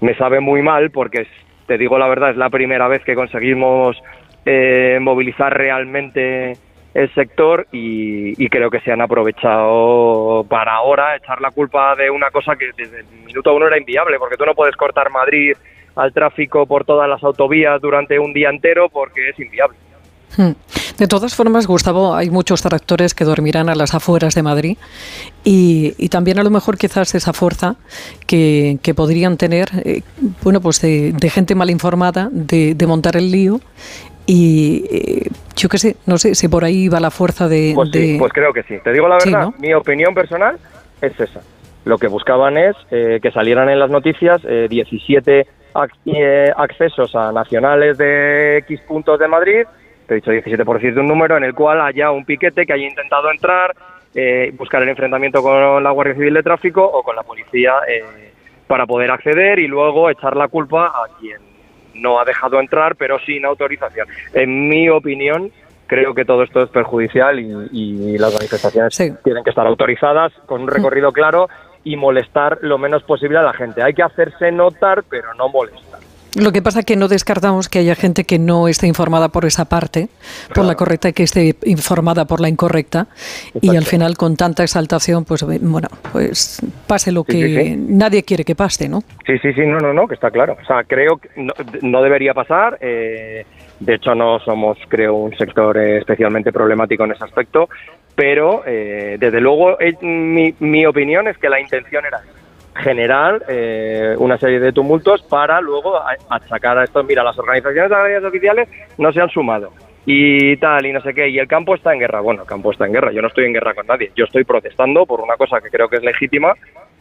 me sabe muy mal porque, te digo la verdad, es la primera vez que conseguimos eh, movilizar realmente el sector y, creo que se han aprovechado para ahora echar la culpa de una cosa que desde el minuto uno era inviable, porque tú no puedes cortar Madrid al tráfico por todas las autovías durante un día entero porque es inviable. Hmm. De todas formas, Gustavo, hay muchos tractores que dormirán a las afueras de Madrid y, también a lo mejor quizás esa fuerza que, podrían tener, eh, bueno, pues de, gente mal informada, de, de montar el lío y eh, yo qué sé, no sé si por ahí va la fuerza de... Pues, pues creo que sí. Te digo la verdad, mi opinión personal es esa. Lo que buscaban es eh, que salieran en las noticias 17 eh, accesos a nacionales de X puntos de Madrid, te he dicho 17 por decir de un número, en el cual haya un piquete que haya intentado entrar, buscar el enfrentamiento con la Guardia Civil de Tráfico o con la policía para poder acceder y luego echar la culpa a quien no ha dejado entrar, pero sin autorización. En mi opinión, creo que todo esto es perjudicial y, las manifestaciones tienen que estar autorizadas con un recorrido claro y molestar lo menos posible a la gente. Hay que hacerse notar, pero no molestar. Lo que pasa es que no descartamos que haya gente que no esté informada por esa parte, por la correcta, y que esté informada por la incorrecta, y al final con tanta exaltación, pues bueno, pues pase lo que nadie quiere que pase, ¿no? Sí, sí, sí, no, no, no, que está claro. O sea, creo que no, debería pasar. Eh, de hecho, no somos, creo, un sector especialmente problemático en ese aspecto, pero eh, desde luego mi, mi opinión es que la intención era generar eh, una serie de tumultos para luego achacar a esto. Mira, las organizaciones agrarias oficiales no se han sumado y tal, y no sé qué, y el campo está en guerra. Bueno, el campo está en guerra, yo no estoy en guerra con nadie, yo estoy protestando por una cosa que creo que es legítima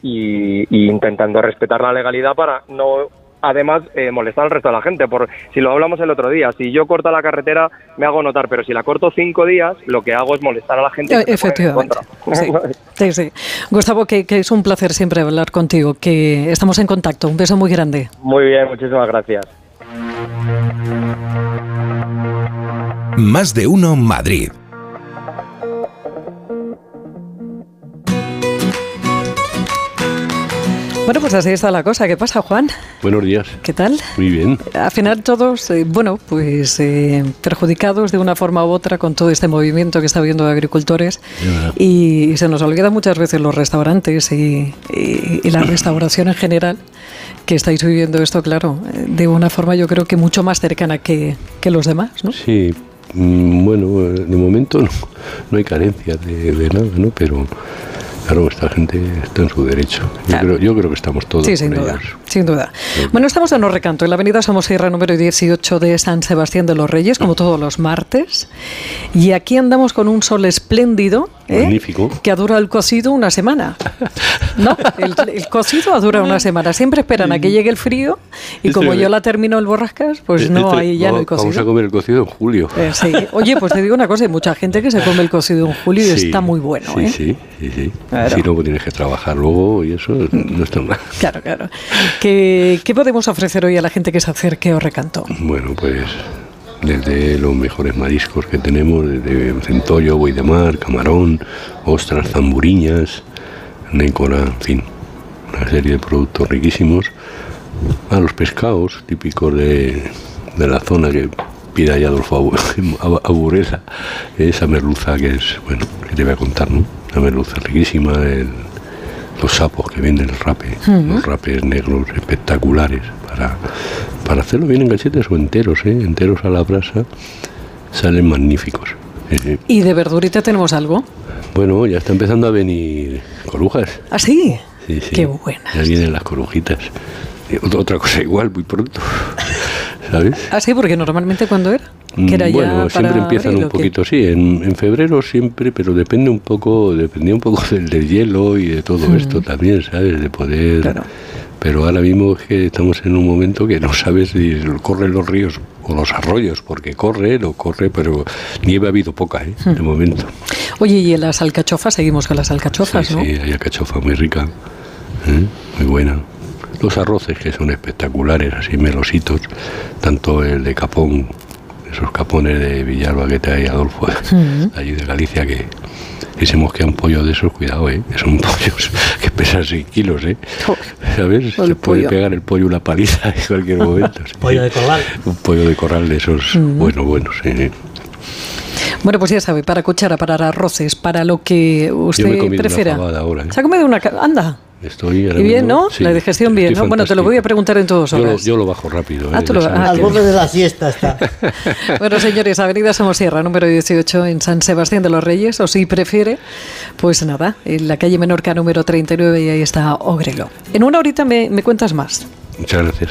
y intentando respetar la legalidad para no además eh, molestar al resto de la gente. Por, si lo hablamos el otro día, si yo corto la carretera me hago notar, pero si la corto cinco días, lo que hago es molestar a la gente. Eh, efectivamente. [laughs] Sí, sí, Gustavo, que, que, es un placer siempre hablar contigo, que estamos en contacto. Un beso muy grande. Muy bien, muchísimas gracias. Más de uno Madrid. Bueno, pues así está la cosa. ¿Qué pasa, Juan? Buenos días. ¿Qué tal? Muy bien. Al final todos, eh, bueno, pues eh, perjudicados de una forma u otra con todo este movimiento que está habiendo de agricultores y, se nos olvida muchas veces los restaurantes y, y la restauración en general que estáis viviendo esto, claro, eh, de una forma yo creo que mucho más cercana que, que los demás, ¿no? Sí, mm, bueno, de momento no, no hay carencia de, de nada, ¿no? Pero Claro, esta gente está en su derecho. Yo, creo, yo creo que estamos todos. Sí, sin duda. Sin duda. Bueno, estamos en los recanto, en la avenida Somosierra número 18 de San Sebastián de los Reyes, como todos los martes. Y aquí andamos con un sol espléndido. ¿eh? Magnífico. Que ha durado el cocido una semana. No, [laughs] el, el cocido ha durado una semana. Siempre esperan a que llegue el frío y Este como yo la termino el borrascas, pues no, Este- ahí ya no hay vamos- Vamos a cocido. comer el cocido en julio. Eh, sí. Oye, pues te digo una cosa, hay mucha gente que se come el cocido en julio y [laughs] está muy bueno, Sí, ¿eh? sí, sí, sí. Claro. Si pues tienes que trabajar luego y eso no está mal. [laughs] Claro, claro. ¿Qué, qué podemos ofrecer hoy a la gente que se acerque a Recanto? Bueno, pues desde los mejores mariscos que tenemos, desde centollo, buey de mar, camarón, ostras, zamburiñas, nécora, en fin, una serie de productos riquísimos. A los pescados típicos de, de la zona que pida ya Adolfo Abu- [laughs] Abu- Aburela, esa merluza que es, bueno, que te voy a contar, ¿no? Una merluza riquísima, el- los sapos que venden el rape, los rapes negros espectaculares para, para hacerlo bien en cachetes o enteros, ¿eh? enteros a la brasa, salen magníficos. Eh, ¿Y de verdurita tenemos algo? bueno, ya está empezando a venir corujas. ¿Ah, sí? Sí, sí. Qué buena. Ya vienen las corujitas. Otra, otra cosa igual, muy pronto. ¿Sabes? ¿Ah, sí? Porque normalmente cuando era? Que era Mm, ya bueno, siempre empiezan abril, un poquito, sí, en, en febrero siempre, pero depende un poco, dependía un poco [laughs] del, del hielo y de todo Mm. esto también, ¿sabes? De poder... Pero ahora mismo es que estamos en un momento que no sabes si corren los ríos o los arroyos, porque corre, lo corre, pero nieve ha habido poca, ¿eh? Hmm. De momento. Oye, y en las alcachofas, seguimos con las alcachofas, Sí, ¿no? sí, hay alcachofa muy rica, ¿eh? muy buena. Los arroces que son espectaculares, así melositos, tanto el de capón, esos capones de Villalba que trae Adolfo, Mm. allí de Galicia, que, que se mosquean pollo de esos, cuidado, ¿eh? que son [laughs] pollos que pesan 6 kilos, ¿eh? ¿sabes? Se puede pegar el pollo una paliza [laughs] en cualquier [laughs] momento. sí. Pollo de corral. Un pollo de corral de esos, Mm. bueno, bueno, sí. Bueno, pues ya sabe, para cuchara, para arroces, para lo que Yo me he usted una prefiera. fabada ahora, ¿eh? ¿Se ha comido una... Anda. Estoy ahora Y bien, mismo- ¿no? sí, la digestión bien, ¿no? Bueno, te lo voy a preguntar en todos Yo lo, horas. yo lo bajo rápido. Ah, ¿eh? lo- ah, Al borde de la [laughs] siesta está. Bueno, señores, Avenida Somosierra, número 18, en San Sebastián de los Reyes, o si prefiere, pues nada, en la calle Menorca número 39 y ahí está Ogrelo. En una horita me, me cuentas más. Muchas gracias.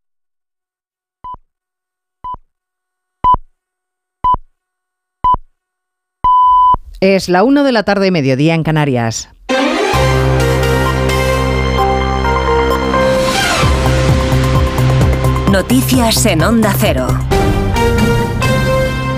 Es la 1 de la tarde, mediodía en Canarias. Noticias en Onda Cero.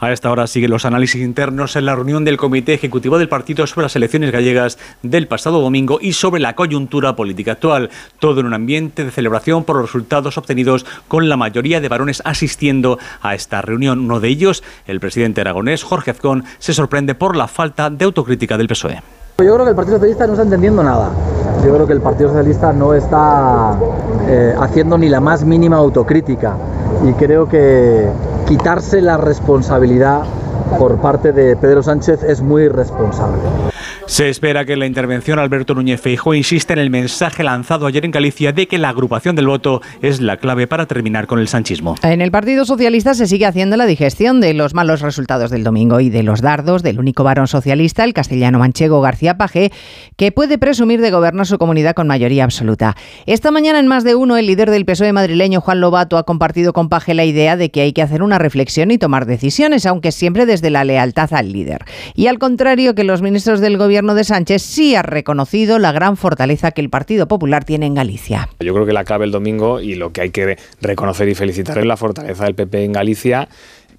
A esta hora siguen los análisis internos en la reunión del Comité Ejecutivo del Partido sobre las elecciones gallegas del pasado domingo y sobre la coyuntura política actual. Todo en un ambiente de celebración por los resultados obtenidos con la mayoría de varones asistiendo a esta reunión. Uno de ellos, el presidente aragonés Jorge Azcón, se sorprende por la falta de autocrítica del PSOE. Yo creo que el Partido Socialista no está entendiendo nada. Yo creo que el Partido Socialista no está eh, haciendo ni la más mínima autocrítica. Y creo que quitarse la responsabilidad por parte de Pedro Sánchez es muy irresponsable. Se espera que la intervención Alberto Núñez Feijóo insiste en el mensaje lanzado ayer en Galicia de que la agrupación del voto es la clave para terminar con el sanchismo. En el Partido Socialista se sigue haciendo la digestión de los malos resultados del domingo y de los dardos del único varón socialista, el castellano manchego García Paje, que puede presumir de gobernar su comunidad con mayoría absoluta. Esta mañana en más de uno, el líder del PSOE madrileño, Juan Lobato, ha compartido con Paje la idea de que hay que hacer una reflexión y tomar decisiones, aunque siempre desde la lealtad al líder. Y al contrario que los ministros del gobierno, gobierno de Sánchez sí ha reconocido la gran fortaleza que el Partido Popular tiene en Galicia. Yo creo que la clave el domingo y lo que hay que reconocer y felicitar es la fortaleza del PP en Galicia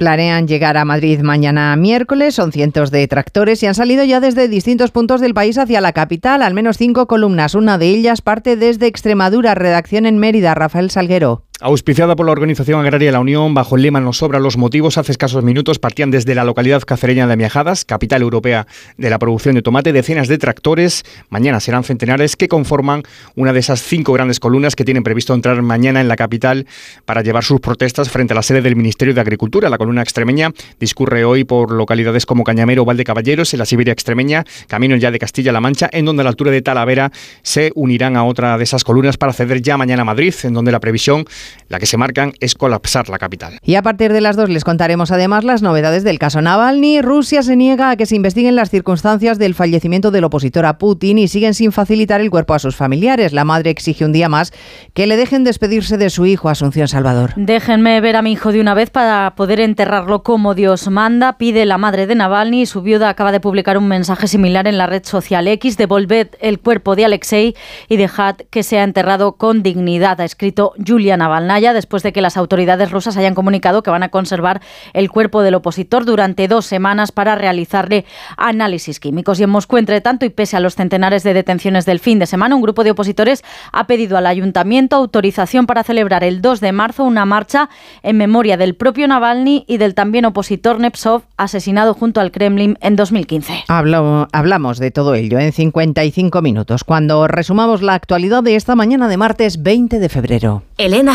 Planean llegar a Madrid mañana miércoles, son cientos de tractores y han salido ya desde distintos puntos del país hacia la capital, al menos cinco columnas. Una de ellas parte desde Extremadura, redacción en Mérida, Rafael Salguero. Auspiciada por la Organización Agraria La Unión, bajo el lema Nos sobra los motivos, hace escasos minutos partían desde la localidad cacereña de Miajadas, capital europea de la producción de tomate, decenas de tractores, mañana serán centenares, que conforman una de esas cinco grandes columnas que tienen previsto entrar mañana en la capital para llevar sus protestas frente a la sede del Ministerio de Agricultura. La columna extremeña discurre hoy por localidades como Cañamero o Valdecaballeros, en la Siberia extremeña, camino ya de Castilla-La Mancha, en donde a la altura de Talavera se unirán a otra de esas columnas para ceder ya mañana a Madrid, en donde la previsión la que se marcan es colapsar la capital. Y a partir de las dos les contaremos además las novedades del caso Navalny. Rusia se niega a que se investiguen las circunstancias del fallecimiento del opositor a Putin y siguen sin facilitar el cuerpo a sus familiares. La madre exige un día más que le dejen despedirse de su hijo Asunción Salvador. Déjenme ver a mi hijo de una vez para poder enterrarlo como Dios manda, pide la madre de Navalny. Su viuda acaba de publicar un mensaje similar en la red social X. Devolved el cuerpo de Alexei y dejad que sea enterrado con dignidad, ha escrito Julia Navalnaya después de que las autoridades rusas hayan comunicado que van a conservar el cuerpo del opositor durante dos semanas para realizarle análisis químicos. Y en Moscú, entre tanto, y pese a los centenares de detenciones del fin de semana, un grupo de opositores ha pedido al ayuntamiento autorización para celebrar el 2 de marzo una marcha en memoria del propio Navalny y del también opositor Nepsov, asesinado junto al Kremlin en 2015. hablamos de todo ello en 55 minutos, cuando resumamos la actualidad de esta mañana de martes 20 de febrero. Elena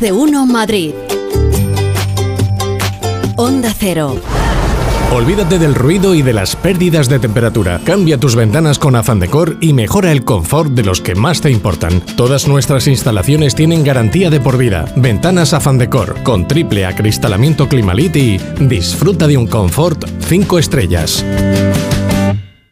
De uno Madrid. Onda Cero. Olvídate del ruido y de las pérdidas de temperatura. Cambia tus ventanas con Afan Decor y mejora el confort de los que más te importan. Todas nuestras instalaciones tienen garantía de por vida. Ventanas Afan Decor con triple acristalamiento Climalit y disfruta de un confort 5 estrellas.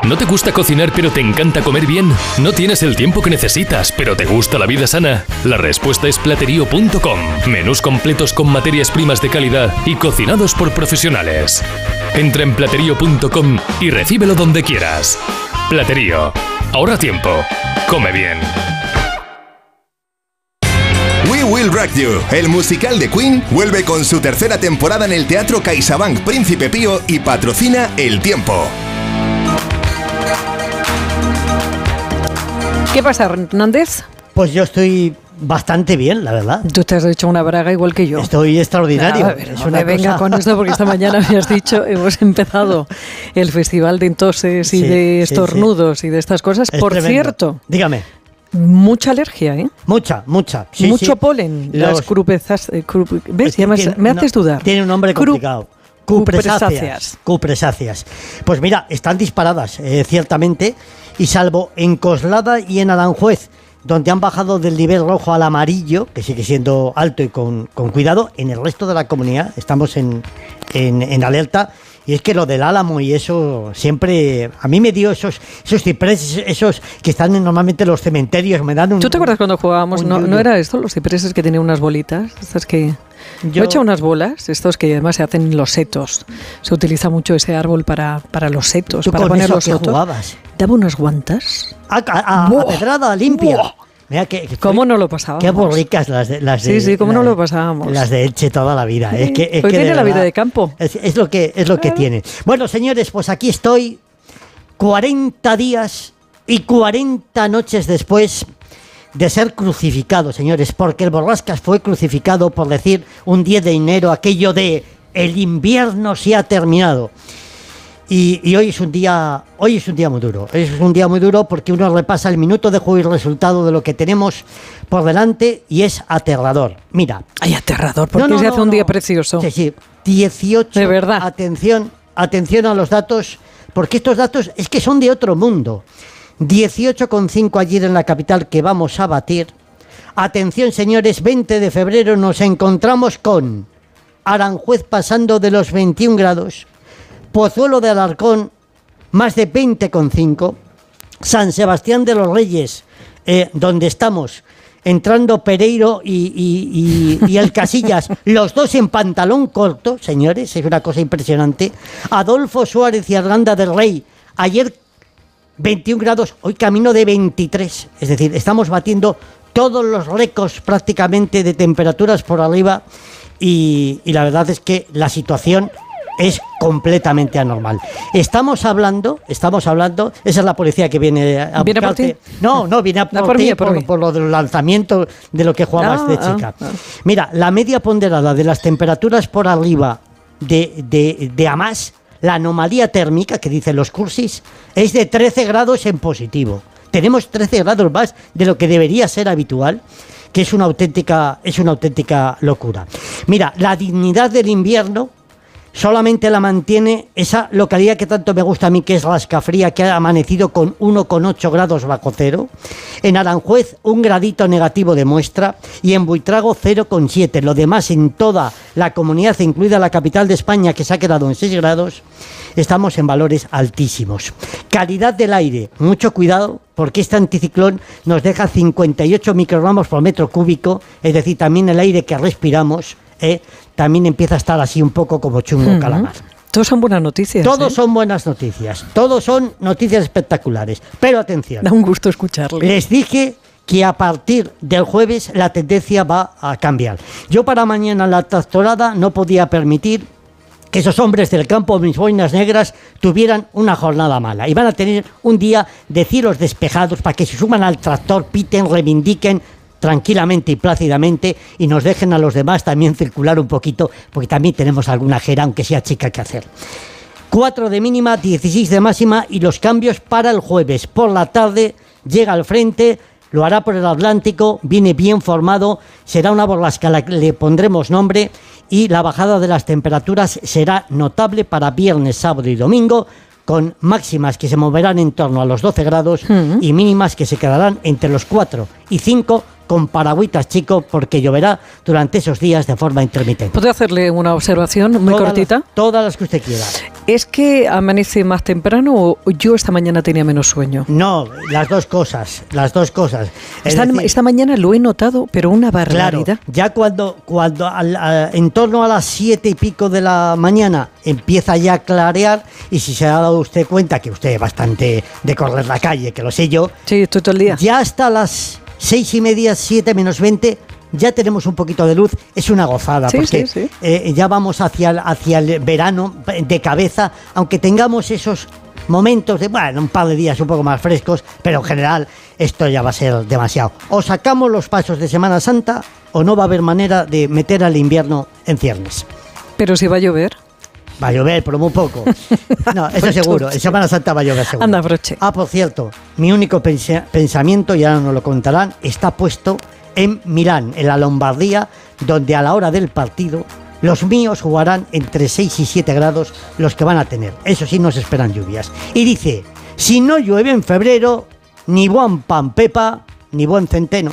¿No te gusta cocinar pero te encanta comer bien? ¿No tienes el tiempo que necesitas pero te gusta la vida sana? La respuesta es platerío.com. Menús completos con materias primas de calidad y cocinados por profesionales. Entra en platerío.com y recíbelo donde quieras. Platerío Ahorra tiempo. Come bien. We Will Rock You, el musical de Queen, vuelve con su tercera temporada en el Teatro CaixaBank Príncipe Pío y patrocina El Tiempo. ¿Qué pasa, Hernández? Pues yo estoy bastante bien, la verdad. Tú te has hecho una braga igual que yo. Estoy extraordinario. A ver, no me venga con esto porque esta mañana me has dicho, [laughs] hemos empezado el festival de entoses y de estornudos y de estas cosas. Por cierto, dígame. Mucha alergia, ¿eh? Mucha, mucha. Mucho polen. Las crupezas. Eh, ¿Ves? me haces dudar. Tiene un nombre complicado. Cupresáceas. Cupresáceas. Pues mira, están disparadas, eh, ciertamente, y salvo en Coslada y en Aranjuez, donde han bajado del nivel rojo al amarillo, que sigue siendo alto y con, cuidado, en el resto de la comunidad estamos en, en, alerta. Y es que lo del álamo y eso siempre. A mí me dio esos, esos cipreses, esos que están normalmente en los cementerios, me dan un. ¿Tú te acuerdas cuando jugábamos? No, ¿No era esto, los cipreses que tenían unas bolitas? Estas que. Yo he hecho unas bolas, estos que además se hacen los setos. Se utiliza mucho ese árbol para, para los setos, para poner los setos. jugabas? Daba unas guantas. A, a, pedrada limpia. Mira que, ¿Cómo no lo pasábamos? Qué borricas las de, las Sí, sí, ¿cómo no lo pasábamos? Las de Elche toda la vida. Es que, es Hoy tiene la vida de campo. Es, lo que, es lo que tiene. Bueno, señores, pues aquí estoy 40 días y 40 noches después de ser crucificado, señores, porque el Borrascas fue crucificado por decir un 10 de enero aquello de el invierno se ha terminado. Y, hoy es un día hoy es un día muy duro es un día muy duro porque uno repasa el minuto de juego y el resultado de lo que tenemos por delante y es aterrador. Mira. Ay aterrador porque se hace un día precioso. Sí sí. 18 de verdad. atención atención a los datos porque estos datos es que son de otro mundo 18,5 ayer en la capital que vamos a batir. Atención señores, 20 de febrero nos encontramos con Aranjuez pasando de los 21 grados, Pozuelo de Alarcón más de 20,5, San Sebastián de los Reyes, eh, donde estamos, entrando Pereiro y, y, el Casillas, [laughs] los dos en pantalón corto, señores, es una cosa impresionante. Adolfo Suárez y Arganda del Rey, ayer 21 grados, hoy camino de 23. Es decir, estamos batiendo todos los récords prácticamente de temperaturas por arriba y, la verdad es que la situación es completamente anormal. Estamos hablando, estamos hablando, esa es la policía que viene a ¿Viene por ti? No, no, viene a por, ti, por, lo del lanzamiento de lo que jugabas de chica. Ah. Mira, la media ponderada de las temperaturas por arriba de, de, de Amás la anomalía térmica que dicen los cursis es de 13 grados en positivo. Tenemos 13 grados más de lo que debería ser habitual, que es una auténtica, es una auténtica locura. Mira, la dignidad del invierno solamente la mantiene esa localidad que tanto me gusta a mí, que es Rascafría, que ha amanecido con 1,8 grados bajo cero. En Aranjuez, un gradito negativo de muestra. Y en Buitrago, 0,7. Lo demás en toda la comunidad, incluida la capital de España, que se ha quedado en 6 grados, estamos en valores altísimos. Calidad del aire, mucho cuidado, porque este anticiclón nos deja 58 microgramos por metro cúbico, es decir, también el aire que respiramos ¿eh? También empieza a estar así un poco como chungo calamar. Todos son buenas noticias. Todos ¿eh? son buenas noticias. Todos son noticias espectaculares. Pero atención. Da un gusto escucharle. Les dije que a partir del jueves la tendencia va a cambiar. Yo para mañana la tractorada no podía permitir que esos hombres del campo, mis boinas negras, tuvieran una jornada mala. Y van a tener un día de cielos despejados para que se suman al tractor, piten, reivindiquen tranquilamente y plácidamente y nos dejen a los demás también circular un poquito, porque también tenemos alguna jera, aunque sea chica, que hacer. 4 de mínima, 16 de máxima y los cambios para el jueves. Por la tarde llega al frente, lo hará por el Atlántico, viene bien formado, será una borrasca la que le pondremos nombre y la bajada de las temperaturas será notable para viernes, sábado y domingo, con máximas que se moverán en torno a los 12 grados y mínimas que se quedarán entre los 4 y 5 con paragüitas chico porque lloverá durante esos días de forma intermitente. ¿Puedo hacerle una observación muy cortita? todas las que usted quiera. ¿Es que amanece más temprano o yo esta mañana tenía menos sueño? No, las dos cosas, las dos cosas. Esta, mañana lo he notado, pero una barbaridad. Claro, ya cuando, cuando en torno a las siete y pico de la mañana empieza ya a clarear y si se ha dado usted cuenta que usted es bastante de correr la calle, que lo sé yo. Sí, estoy todo el día. Ya hasta las seis y media, siete menos veinte, ya tenemos un poquito de luz, es una gozada, porque eh, ya vamos hacia, hacia el verano de cabeza, aunque tengamos esos momentos de, bueno, un par de días un poco más frescos, pero en general esto ya va a ser demasiado. O sacamos los pasos de Semana Santa o no va a haber manera de meter al invierno en ciernes. Pero si va a llover. Va a llover, pero muy poco. [laughs] No, eso seguro. En Semana Santa va a llover seguro. Anda, broche. Ah, por cierto, mi único pensamiento, y ahora nos lo contarán, está puesto en Milán, en la Lombardía, donde a la hora del partido los míos jugarán entre 6 y 7 grados los que van a tener. Eso sí, nos esperan lluvias. Y dice, si no llueve en febrero, ni buen pan pepa, ni buen centeno.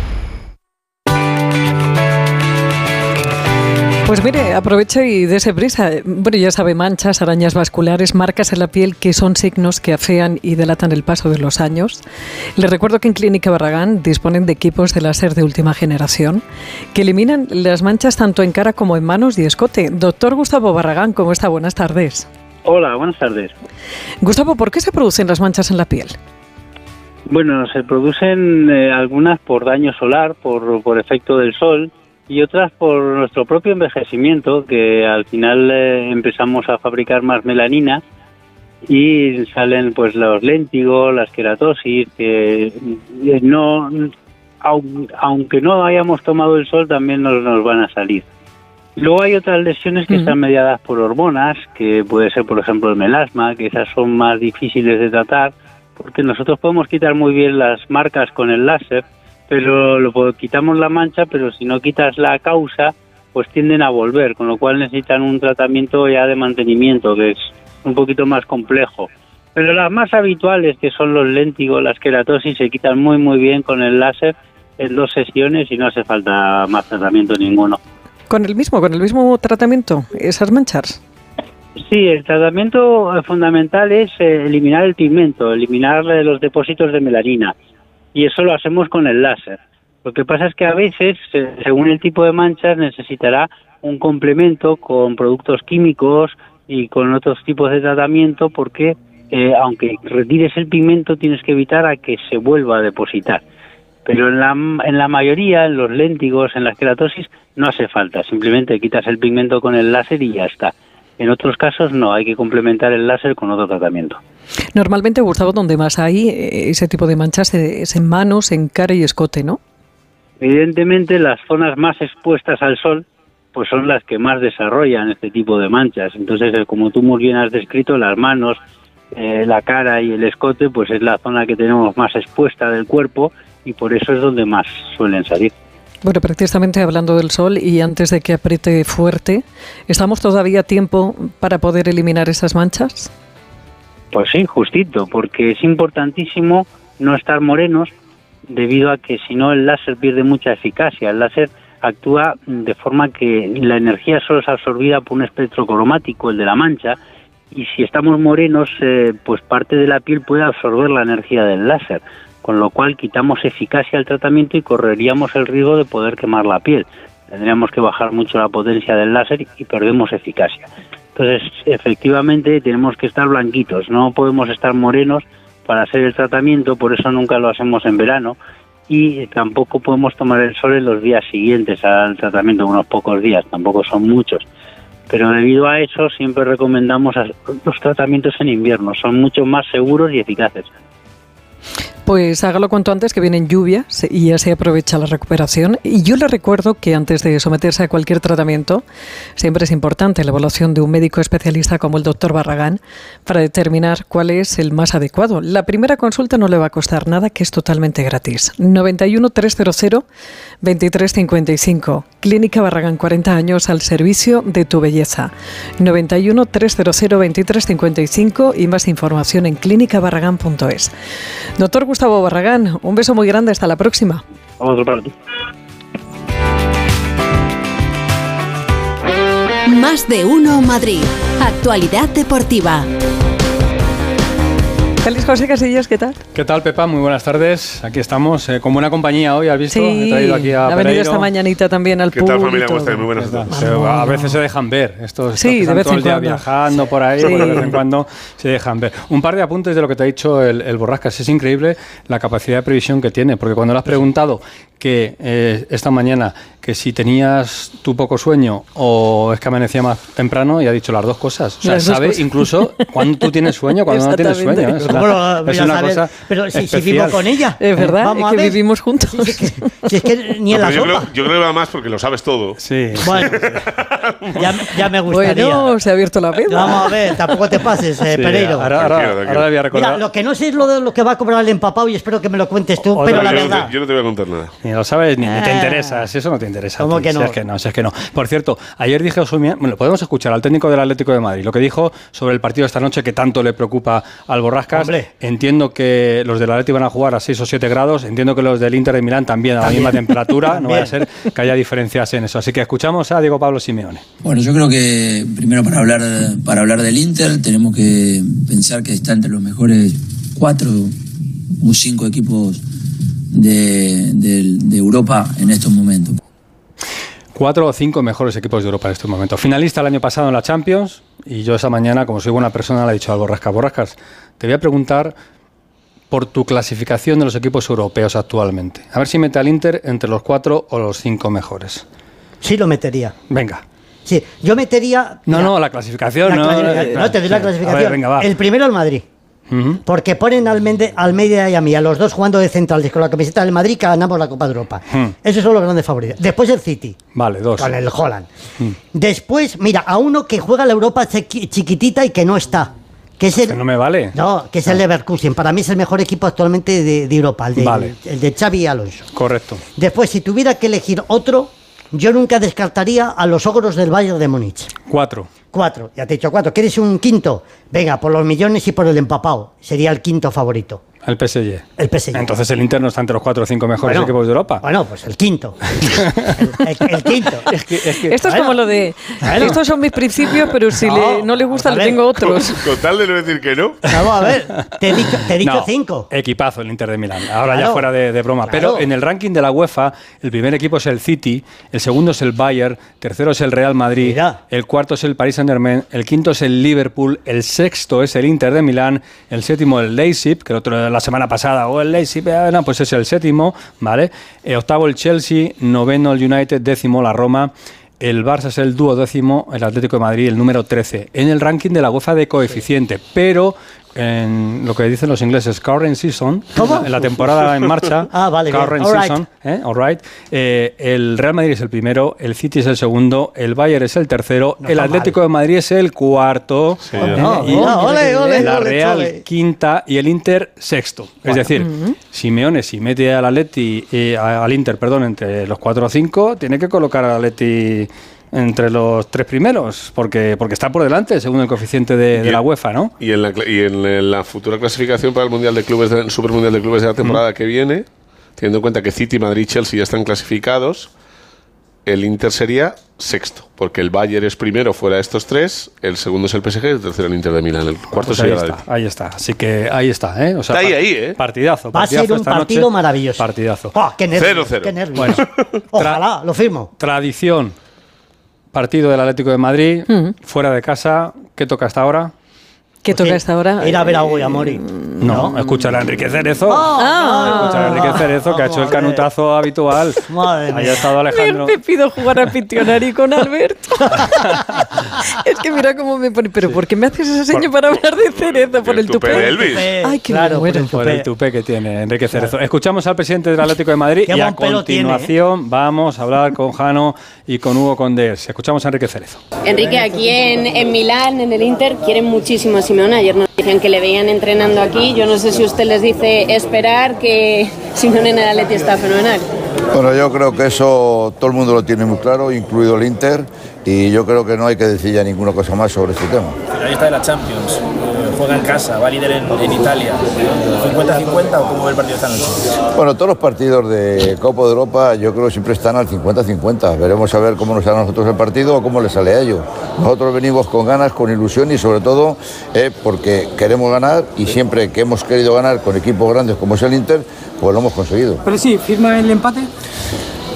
Pues mire, aproveche y dése prisa. Bueno, ya sabe, manchas, arañas vasculares, marcas en la piel que son signos que afean y delatan el paso de los años. Le recuerdo que en Clínica Barragán disponen de equipos de láser de última generación que eliminan las manchas tanto en cara como en manos y escote. Doctor Gustavo Barragán, ¿cómo está? Buenas tardes. Hola, buenas tardes. Gustavo, ¿por qué se producen las manchas en la piel? Bueno, se producen eh, algunas por daño solar, por, por efecto del sol, y otras por nuestro propio envejecimiento, que al final eh, empezamos a fabricar más melanina y salen pues los léntigos, las queratosis, que eh, no, aunque no hayamos tomado el sol, también nos, nos van a salir. Luego hay otras lesiones que están mediadas por hormonas, que puede ser, por ejemplo, el melasma, que esas son más difíciles de tratar, porque nosotros podemos quitar muy bien las marcas con el láser, pero lo quitamos la mancha, pero si no quitas la causa, pues tienden a volver, con lo cual necesitan un tratamiento ya de mantenimiento, que es un poquito más complejo. Pero las más habituales, que son los léntigos, las queratosis, se quitan muy muy bien con el láser en dos sesiones y no hace falta más tratamiento ninguno. ¿Con el mismo, con el mismo tratamiento, esas manchas? Sí, el tratamiento fundamental es eh, eliminar el pigmento, eliminar eh, los depósitos de melanina y eso lo hacemos con el láser. Lo que pasa es que a veces, según el tipo de manchas, necesitará un complemento con productos químicos y con otros tipos de tratamiento porque eh, aunque retires el pigmento tienes que evitar a que se vuelva a depositar. Pero en la, en la mayoría, en los léntigos, en las queratosis, no hace falta. Simplemente quitas el pigmento con el láser y ya está. En otros casos no, hay que complementar el láser con otro tratamiento. Normalmente, Gustavo, donde más hay eh, ese tipo de manchas es en manos, en cara y escote, ¿no? Evidentemente, las zonas más expuestas al sol pues son las que más desarrollan este tipo de manchas. Entonces, eh, como tú muy bien has descrito, las manos, eh, la cara y el escote, pues es la zona que tenemos más expuesta del cuerpo y por eso es donde más suelen salir. Bueno, precisamente hablando del sol y antes de que apriete fuerte, ¿estamos todavía a tiempo para poder eliminar esas manchas? Pues sí, justito, porque es importantísimo no estar morenos debido a que si no el láser pierde mucha eficacia. El láser actúa de forma que la energía solo es absorbida por un espectro cromático, el de la mancha, y si estamos morenos, eh, pues parte de la piel puede absorber la energía del láser. con lo cual quitamos eficacia al tratamiento y correríamos el riesgo de poder quemar la piel. Tendríamos que bajar mucho la potencia del láser y perdemos eficacia. Entonces, efectivamente, tenemos que estar blanquitos, no podemos estar morenos para hacer el tratamiento, por eso nunca lo hacemos en verano y tampoco podemos tomar el sol en los días siguientes al tratamiento, unos pocos días, tampoco son muchos. Pero debido a eso siempre recomendamos los tratamientos en invierno, son mucho más seguros y eficaces. Pues hágalo cuanto antes, que vienen lluvias y ya se aprovecha la recuperación. Y yo le recuerdo que antes de someterse a cualquier tratamiento, siempre es importante la evaluación de un médico especialista como el doctor Barragán para determinar cuál es el más adecuado. La primera consulta no le va a costar nada, que es totalmente gratis. 91 300 2355. Clínica Barragán, 40 años al servicio de tu belleza. 91 300 2355 y más información en clínicabarragán.es. Doctor Gustavo Barragán, un beso muy grande, hasta la próxima. Vamos para ti. Más de uno Madrid. Actualidad deportiva. Feliz José Casillas, ¿qué tal? ¿Qué tal, Pepa? Muy buenas tardes. Aquí estamos eh, con buena compañía hoy, ¿has visto? Sí, He traído aquí a ha venido esta mañanita también al ¿Qué tal, familia? ¿Cómo estáis? Muy buenas tardes. a veces se dejan ver. Estos, Sí, que de están vez todo en el día cuando. viajando por ahí, Sí. pues de vez en cuando se dejan ver. Un par de apuntes de lo que te ha dicho el, el Borrascas. Es increíble la capacidad de previsión que tiene, porque cuando le has preguntado que eh, esta mañana que si tenías tu poco sueño o es que amanecía más temprano y ha dicho las dos cosas. O sea, sabe cosas. incluso cuando tú tienes sueño, cuando no tienes sueño. ¿eh? Es ¿Cómo una, lo es a una saber? cosa Pero si, si vivo con ella. Es verdad, Vamos es a que ver. vivimos juntos. Si es que ni en No, la yo, sopa. creo, yo creo que va más porque lo sabes todo. Sí. Bueno, ya, ya me gustaría. Bueno, se ha abierto la veda. Vamos a ver, tampoco te pases, eh, Sí, Pereiro. ahora- ahora- Tranquilo, tranquilo. ahora voy a recordar- Mira, lo que no sé es lo, de lo que va a cobrar el empapado y espero que me lo cuentes tú, Otra pero la verdad. Yo no te voy a contar nada. Ni lo sabes, ni, te Ah. interesa. Si eso no te interesa. a ¿Cómo ti, que si no? es que no, si es que no. Por cierto, ayer dije a Osumia, bueno, podemos escuchar al técnico del Atlético de Madrid, lo que dijo sobre el partido de esta noche que tanto le preocupa al Borrascas. Hombre. Entiendo que los del Atlético van a jugar a 6 o 7 grados, entiendo que los del Inter de Milán también a la misma temperatura, no vaya a ser que haya diferencias en eso. Así que escuchamos a Diego Pablo Simeone. Bueno, yo creo que primero para hablar, para hablar del Inter tenemos que pensar que está entre los mejores cuatro o cinco equipos de, de- de Europa en estos momentos. Cuatro o cinco mejores equipos de Europa en este momento. Finalista el año pasado en la Champions y yo esa mañana, como soy buena persona, le he dicho al Borrascas, Borrascas, te voy a preguntar por tu clasificación de los equipos europeos actualmente. A ver si mete al Inter entre los cuatro o los cinco mejores. Sí lo metería. Venga. Sí, yo metería. No, mira, no, la clasificación. la no, clasificación. eh, no, te doy la clasificación. Ver, venga, va. El primero al Madrid. Porque ponen al Mende- Almeida y a mí, a los dos jugando de centrales con la camiseta del Madrid, que ganamos la Copa de Europa. Hmm. Esos son los grandes favoritos. Después el City, Vale, dos. con el Holland. Hmm. Después, mira, a uno que juega la Europa chiqui- chiquitita y que no está. Que es el, Que no me vale. no, que es el Leverkusen. Para mí es el mejor equipo actualmente de, de Europa, el de, Vale. el de Xavi y Alonso. Correcto. Después, si tuviera que elegir otro, yo nunca descartaría a los ogros del Bayern de Múnich. Cuatro. Cuatro, ya te he dicho cuatro. ¿Quieres un quinto? Venga, por los millones y por el empapado. Sería el quinto favorito. El PSG. El PSG. Entonces el Inter no está entre los cuatro o cinco mejores Bueno, equipos de Europa. Bueno, pues el quinto. [laughs] el, el- el quinto. Esto es como lo de. Bueno. Estos son mis principios, pero si No, le- no le gusta, a le tengo otros. Con tal de no decir que no. Vamos a ver, te he dicho, te he dicho No, cinco. Equipazo el Inter de Milán. Ahora ya fuera de, de broma. Claro. Pero en el ranking de la UEFA, el primer equipo es el City, el segundo es el Bayern, tercero es el Real Madrid, Mira. el cuarto es el Paris Saint Germain, el quinto es el Liverpool, el sexto es el Inter de Milán, el séptimo el Leipzig, que el otro la semana pasada, o el Leipzig, eh, no, pues es el séptimo, ¿vale? Eh, octavo el Chelsea, noveno el United, décimo la Roma. El Barça es el duodécimo, el Atlético de Madrid el número 13 en el ranking de la UEFA de coeficiente, pero en lo que dicen los ingleses, current season, ¿Cómo? en la temporada en marcha, [laughs] Ah, vale, current All right. season, ¿eh? All right. Eh, el Real Madrid es el primero, el City es el segundo, el Bayern es el tercero, No el Atlético de Madrid es el cuarto, ya. ¿eh? No, y no, ole, ole, la ole, Real ole. quinta y el Inter sexto. Es decir, Simeone si mete al Atleti, eh, al Inter, perdón, entre los cuatro o cinco, tiene que colocar al Atleti entre los tres primeros, porque, porque está por delante, según el coeficiente de, de Y- la UEFA, ¿no? Y en la, y en la futura clasificación para el Mundial de Clubes, de, el Super Mundial de Clubes de la temporada que viene, teniendo en cuenta que City, Madrid y Chelsea ya están clasificados, el Inter sería sexto, porque el Bayern es primero fuera de estos tres, el segundo es el PSG y el tercero el Inter de Milán. El cuarto Pues sería ahí la está, ahí está. Así que ahí está, ¿eh? O sea, Está ahí, ¿eh? Partidazo. Va a ser un partido noche. maravilloso. Partidazo. ¡Oh, qué nervios! Cero, cero. ¡Qué nervios! Bueno, Ojalá, lo firmo. Tradición. Partido del Atlético de Madrid, fuera de casa. ¿Qué toca hasta ahora? ¿Qué toca esta hora? Ir a ver a Goya Mori. No, escuchar a Enrique Cerezo. Ah. escuchar a Enrique Cerezo, que ha hecho el canutazo habitual. [laughs] Madre Ahí mía. ha estado Alejandro. Me pido jugar a Pitionari con [laughs] Alberto. [laughs] es que mira cómo me pone. Pero ¿por qué me haces ese seño para hablar de Cerezo? ¿Por el tupé tupé? de Elvis. Ay, que Claro, por el Por el tupé que tiene Enrique Cerezo. Escuchamos al presidente del Atlético de Madrid Qué y a pelo tiene, continuación vamos a hablar con Jano y con Hugo Condés. Escuchamos a Enrique Cerezo. Enrique, aquí en, en Milán, en el Inter, quieren muchísimo Simeone. Ayer nos decían que le veían entrenando aquí. Yo no sé si usted les dice esperar, que Simeone en el Atleti está fenomenal. Bueno, yo creo que eso todo el mundo lo tiene muy claro, incluido el Inter, y yo creo que no hay que decir ya ninguna cosa más sobre este tema. Finalista de la Champions, juega en casa, va líder en, en Italia. ¿50-50 o cómo ve el partido esta noche? Bueno, todos los partidos de Copa de Europa yo creo que siempre están al 50-50. Veremos a ver cómo nos sale a nosotros el partido o cómo le sale a ellos. Nosotros venimos con ganas, con ilusión y sobre todo eh, porque queremos ganar y siempre que hemos querido ganar con equipos grandes como es el Inter, pues lo hemos conseguido. Pero sí, ¿firma el empate?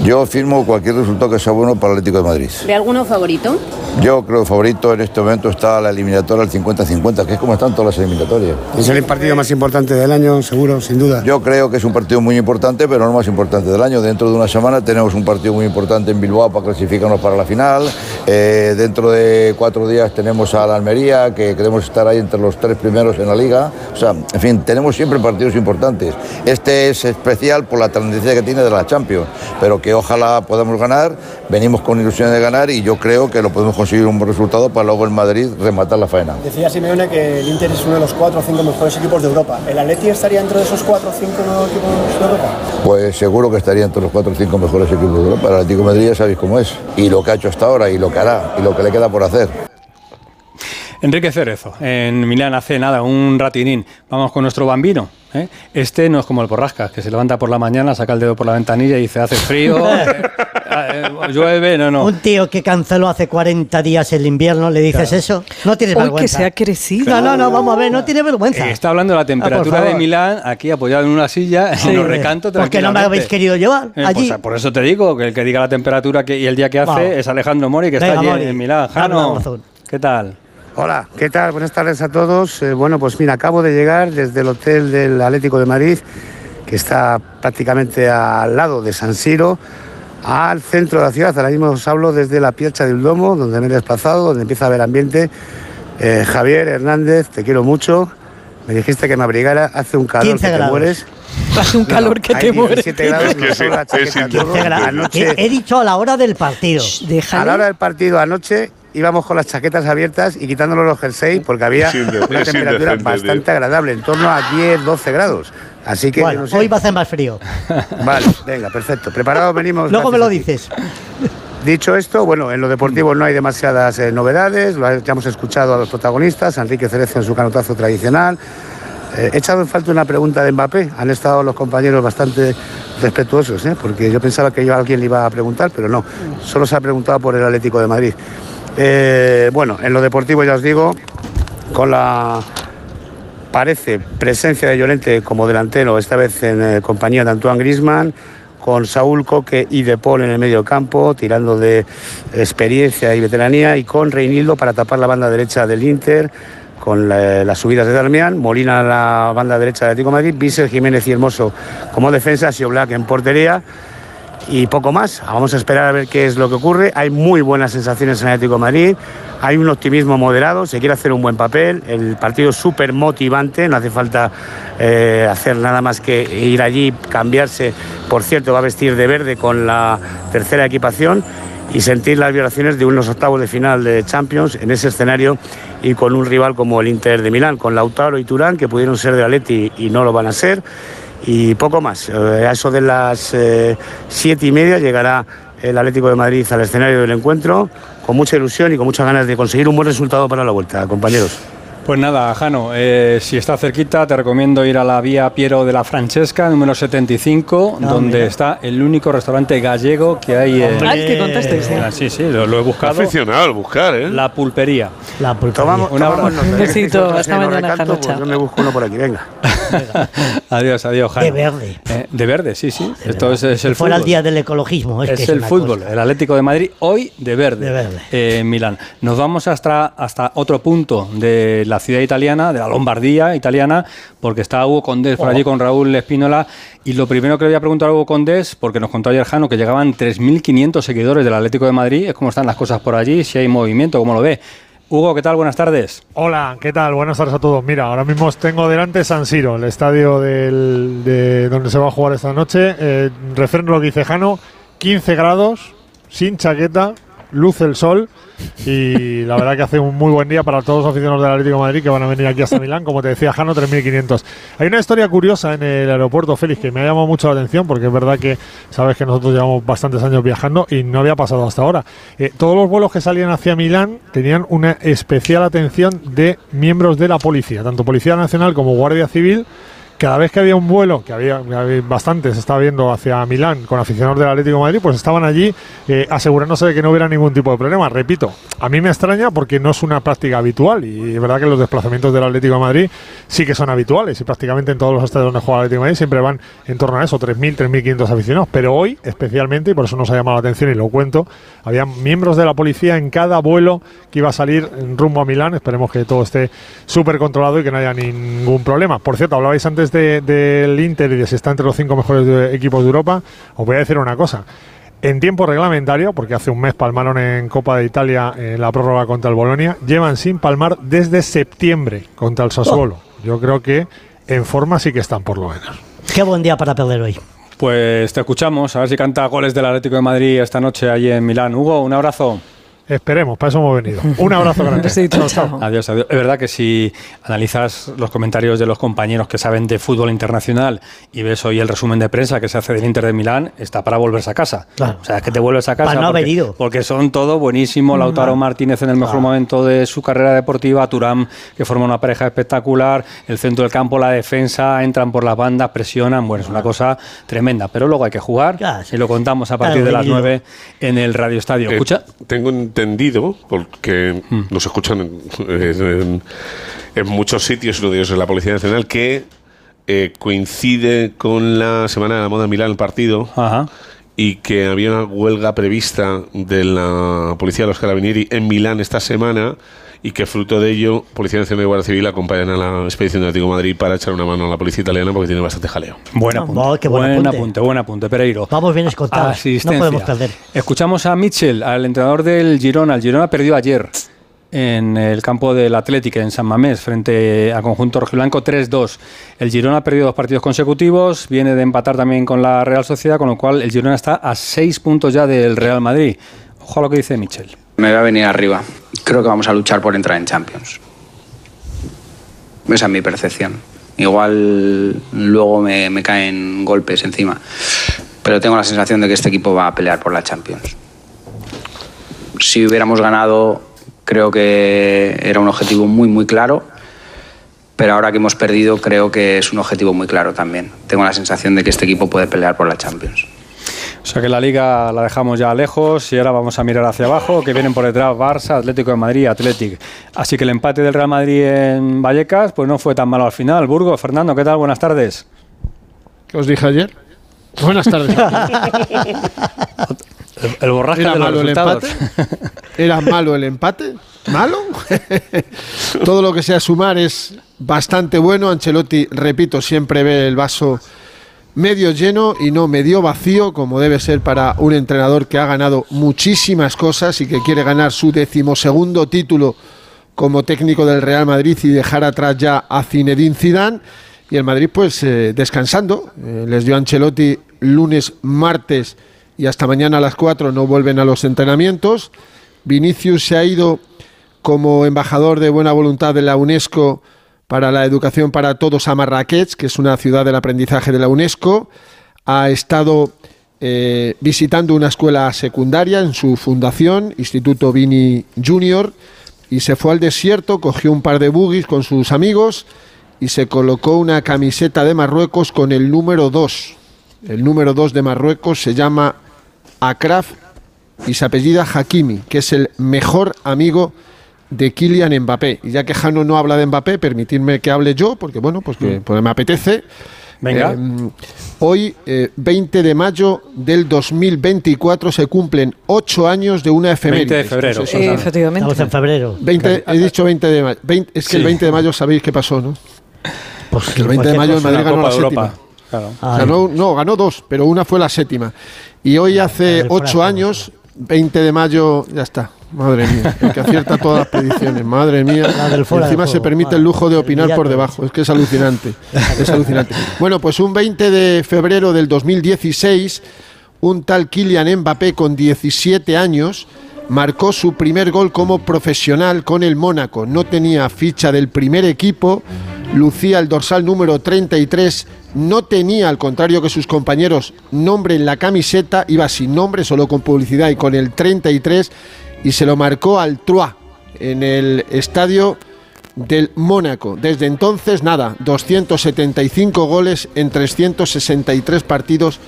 Yo firmo cualquier resultado que sea bueno para el Atlético de Madrid. ¿Ve alguno favorito? Yo creo que favorito en este momento está la eliminatoria al 50-50, que es como están todas las eliminatorias. Es el partido más importante del año, seguro, sin duda. Yo creo que es un partido muy importante, pero no el más importante del año. Dentro de una semana tenemos un partido muy importante en Bilbao para clasificarnos para la final. Eh, dentro de cuatro días tenemos a la Almería, que queremos estar ahí entre los tres primeros en la liga. O sea, en fin, tenemos siempre partidos importantes. Este es especial por la trascendencia que tiene de la Champions, pero que ojalá podamos ganar. Venimos con ilusión de ganar y yo creo que lo podemos conseguir un buen resultado para luego en Madrid rematar la faena. Decía Simeone que el Inter es uno de los cuatro o cinco mejores equipos de Europa. ¿El Atleti estaría dentro de esos cuatro o cinco equipos de Europa? Pues seguro que estaría entre los cuatro o cinco mejores equipos de Europa. El Atlético de Madrid ya sabéis cómo es. Y lo que ha hecho hasta ahora, y lo que hará, y lo que le queda por hacer. Enrique Cerezo, en Milán hace nada, un ratinín. Vamos con nuestro bambino. ¿eh? Este no es como el Porrascas, que se levanta por la mañana, saca el dedo por la ventanilla y dice, hace frío, eh, [laughs] eh, llueve, no, no. Un tío que canceló hace 40 días el invierno, ¿le dices eso? No tienes Hoy que vergüenza. se ha crecido. No, no, no, vamos a ver, no tiene vergüenza. Eh, está hablando de la temperatura favor. de Milán, aquí apoyado en una silla, Sí, en un recanto ¿Por qué no me habéis querido llevar Eh, allí? pues, por eso te digo que el que diga la temperatura que, y el día que hace es Alejandro Mori, que Venga, está allí Mori, en Milán. Jano. ¿qué tal? Hola, ¿qué tal? Buenas tardes a todos. Eh, bueno, pues mira, acabo de llegar desde el hotel del Atlético de Madrid, que está prácticamente al lado de San Siro, al centro de la ciudad. Ahora mismo os hablo desde la Piazza del Domo, donde me he desplazado, donde empieza a haber ambiente. Eh, Javier Hernández, te quiero mucho. Me dijiste que me abrigara, hace un calor 15 que te grados. mueres. Hace un calor que hay te mueres. 17 grados, Es [laughs] que me sí, la chaqueta todo. Anoche, He, he dicho a la hora del partido. a la hora del partido anoche íbamos con las chaquetas abiertas y quitándonos los jerseys porque había una temperatura bastante tío. agradable, en torno a 10, 12 grados. Así que, Bueno, no sé. hoy va a hacer más frío. [laughs] Vale, venga, perfecto. Preparados venimos. Luego me lo dices. Dicho esto, bueno, en lo deportivo no hay demasiadas eh, novedades, lo ya hemos escuchado a los protagonistas, a Enrique Cerezo en su canotazo tradicional. Eh, he echado en falta una pregunta de Mbappé, han estado los compañeros bastante respetuosos, ¿eh? porque yo pensaba que yo a alguien le iba a preguntar, pero no, solo se ha preguntado por el Atlético de Madrid. Eh, bueno, en lo deportivo ya os digo, con la parece presencia de Llorente como delantero, esta vez en eh, compañía de Antoine Grisman, con Saúl Coque y De Paul en el medio campo, tirando de experiencia y veteranía, y con Reinildo para tapar la banda derecha del Inter, con la- las subidas de Darmian, Molina a la banda derecha del Atlético de Madrid, Vícer, Jiménez y Hermoso como defensa, Black en portería, y poco más. Vamos a esperar a ver qué es lo que ocurre. Hay muy buenas sensaciones en Atlético de Madrid, hay un optimismo moderado, se quiere hacer un buen papel, el partido es súper motivante, no hace falta eh, hacer nada más que ir allí, cambiarse. Por cierto, va a vestir de verde con la tercera equipación y sentir las violaciones de unos octavos de final de Champions en ese escenario y con un rival como el Inter de Milán, con Lautaro y Turán, que pudieron ser de Atleti y no lo van a ser y poco más. Eh, a eso de las eh, siete y media llegará el Atlético de Madrid al escenario del encuentro con mucha ilusión y con muchas ganas de conseguir un buen resultado para la vuelta, compañeros. Pues nada, Jano, eh, si está cerquita, te recomiendo ir a la vía Piero de la Francesca, número 75, Ah, donde mira. está el único restaurante gallego que hay en. Hombre. Ay, que contestes, ¿eh? Sí, sí, lo, lo he buscado. aficionado al buscar, ¿eh? La pulpería. La pulpería. Tomamos, Un tomamos besito, hasta mañana, Janocha. pues yo me busco uno por aquí, venga. [laughs] adiós, adiós, Jano. De verde. Eh, de verde, sí, sí. Esto es, es el fuera fútbol. el día del ecologismo. Es, que es es el fútbol, cosa. el Atlético de Madrid hoy de verde, De verde. eh, en Milán. Nos vamos hasta, hasta otro punto de la ciudad italiana, de la Lombardía italiana, porque está Hugo Condés por allí con Raúl Espínola. Y lo primero que le voy a preguntar a Hugo Condés, porque nos contó ayer Jano que llegaban 3.500 seguidores del Atlético de Madrid, es cómo están las cosas por allí, si hay movimiento, cómo lo ve. Hugo, ¿qué tal? Buenas tardes. Hola, ¿qué tal? Buenas tardes a todos. Mira, ahora mismo tengo delante San Siro, el estadio del- de donde se va a jugar esta noche. Eh, refrendo lo que dice Jano, 15 grados, sin chaqueta, luce el sol y la verdad que hace un muy buen día para todos los aficionados del Atlético Madrid que van a venir aquí hasta Milán, como te decía Jano, 3.500. Hay una historia curiosa en el aeropuerto, Félix, que me ha llamado mucho la atención porque es verdad que sabes que nosotros llevamos bastantes años viajando y no había pasado hasta ahora. Eh, todos los vuelos que salían hacia Milán tenían una especial atención de miembros de la policía, tanto Policía Nacional como Guardia Civil. Cada vez que había un vuelo, que había, había bastantes, se estaba viendo hacia Milán con aficionados del Atlético Madrid, pues estaban allí eh, asegurándose de que no hubiera ningún tipo de problema. Repito, a mí me extraña porque no es una práctica habitual y es verdad que los desplazamientos del Atlético Madrid sí que son habituales y prácticamente en todos los estadios donde juega el Atlético Madrid siempre van en torno a eso, 3.000, 3.500 aficionados. Pero hoy, especialmente, y por eso nos ha llamado la atención y lo cuento, había miembros de la policía en cada vuelo que iba a salir rumbo a Milán. Esperemos que todo esté súper controlado y que no haya ningún problema. Por cierto, hablabais antes de- del Inter y de si está entre los cinco mejores de- equipos de Europa. Os voy a decir una cosa. En tiempo reglamentario, porque hace un mes palmaron en Copa de Italia en la prórroga contra el Bolonia, llevan sin palmar desde septiembre contra el Sassuolo. Yo creo que en forma sí que están por lo menos. Qué buen día para perder hoy. Pues te escuchamos, a ver si canta goles del Atlético de Madrid esta noche allí en Milán. Hugo, un abrazo. Esperemos, para eso hemos venido. Un abrazo [laughs] grande. Besito, chao. Adiós, adiós. Es verdad que si analizas los comentarios de los compañeros que saben de fútbol internacional y ves hoy el resumen de prensa que se hace del Inter de Milán, está para volverse a casa. Claro. O sea, es que te vuelves a casa. Para no haber porque, ido. porque son todo buenísimo. Lautaro Martínez en el mejor momento de su carrera deportiva, Turán, que forma una pareja espectacular, el centro del campo, la defensa, entran por las bandas, presionan. Bueno, es una cosa tremenda. Pero luego hay que jugar y lo contamos a partir Claro, de las dividido. 9 en el Radio Estadio. Eh, Escucha. tengo entendido, porque Mm. nos escuchan en, en- en muchos sitios, uno de ellos es la Policía Nacional, que eh, coincide con la Semana de la Moda en Milán, el partido, y que había una huelga prevista de la Policía de los Carabinieri en Milán esta semana y que fruto de ello Policía Nacional y Guardia Civil acompañan a la expedición de Atlético de Madrid para echar una mano a la policía italiana porque tiene bastante jaleo. Buen Ah, apunte. oh, qué buen buen apunte. apunte, buen apunte, Pereiro. Vamos bien escoltados. No podemos perder. Escuchamos a Mitchell, al entrenador del Girona. El Girona perdió ayer en el campo del Atlético en San Mamés frente al conjunto rojiblanco 3-2. El Girona ha perdido dos partidos consecutivos, viene de empatar también con la Real Sociedad, con lo cual el Girona está a seis puntos ya del Real Madrid. Ojo a lo que dice Mitchell. Me va a venir arriba. Creo que vamos a luchar por entrar en Champions. Esa es mi percepción. Igual luego me, me caen golpes encima. Pero tengo la sensación de que este equipo va a pelear por la Champions. Si hubiéramos ganado, creo que era un objetivo muy, muy claro. Pero ahora que hemos perdido, creo que es un objetivo muy claro también. Tengo la sensación de que este equipo puede pelear por la Champions. O sea que la liga la dejamos ya lejos y ahora vamos a mirar hacia abajo, que vienen por detrás Barça, Atlético de Madrid, Atlético. Así que el empate del Real Madrid en Vallecas pues no fue tan malo al final. Burgo, Fernando, ¿qué tal? Buenas tardes. ¿Qué os dije ayer? Buenas tardes. [laughs] El, el borraje ¿Era de los malo el empate? ¿Era malo el empate? ¿Malo? [laughs] Todo lo que sea sumar es bastante bueno. Ancelotti, repito, siempre ve el vaso medio lleno y no medio vacío, como debe ser para un entrenador que ha ganado muchísimas cosas y que quiere ganar su decimosegundo título como técnico del Real Madrid y dejar atrás ya a Zinedine Zidane. Y el Madrid, pues, eh, descansando. Eh, les dio Ancelotti lunes, martes y hasta mañana a las 4 no vuelven a los entrenamientos. Vinicius se ha ido como embajador de buena voluntad de la UNESCO para la educación para todos a Marrakech, que es una ciudad del aprendizaje de la UNESCO. Ha estado eh, visitando una escuela secundaria en su fundación, Instituto Vini Junior, y se fue al desierto, cogió un par de buggies con sus amigos y se colocó una camiseta de Marruecos con el número 2. El número 2 de Marruecos se llama Akraf y se apellida Hakimi, que es el mejor amigo de Kylian Mbappé. Y ya que Jano no habla de Mbappé, permitidme que hable yo, porque bueno, pues que pues me apetece. Venga. Eh, hoy, eh, 20 de mayo del 2024, se cumplen 8 años de una efeméride. 20 de febrero. Eso, Eh, efectivamente. Estamos en febrero. 20, he dicho 20 de mayo. 20 es que Sí. el 20 de mayo sabéis qué pasó, ¿no? Pues Que el 20 de mayo el Madrid La ganó Copa la de séptima. Claro. Ganó, no, ganó dos, pero una fue la séptima. Y hoy hace el fuera ocho de años, 20 de mayo, ya está. Madre mía, el que acierta todas las predicciones, madre mía. Encima se permite madre. el lujo de opinar por debajo, es que es alucinante. Es alucinante. [laughs] Bueno, pues un 20 de febrero del 2016, un tal Kylian Mbappé con 17 años marcó su primer gol como profesional con el Mónaco. No tenía ficha del primer equipo, lucía el dorsal número 33, no tenía, al contrario que sus compañeros, nombre en la camiseta, iba sin nombre, solo con publicidad y con el 33, y se lo marcó al Troyes en el estadio del Mónaco. Desde entonces, nada, 275 goles en 363 partidos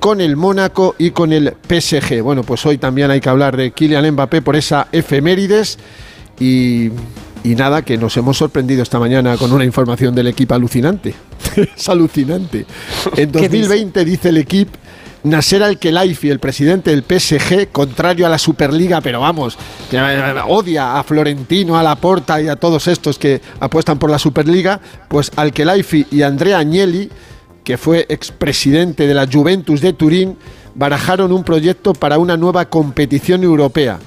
con el Mónaco y con el PSG. Bueno, pues hoy también hay que hablar de Kylian Mbappé por esa efemérides y, y nada, que nos hemos sorprendido esta mañana con una información del equipo alucinante. [laughs] es alucinante. En ¿Qué 2020 dice el equipo Nasser Al-Khelaifi, el presidente del PSG, contrario a la Superliga, pero vamos, que eh, odia a Florentino, a Laporta y a todos estos que apuestan por la Superliga, pues Al-Khelaifi y Andrea Agnelli, que fue expresidente de la Juventus de Turín, barajaron un proyecto para una nueva competición europea.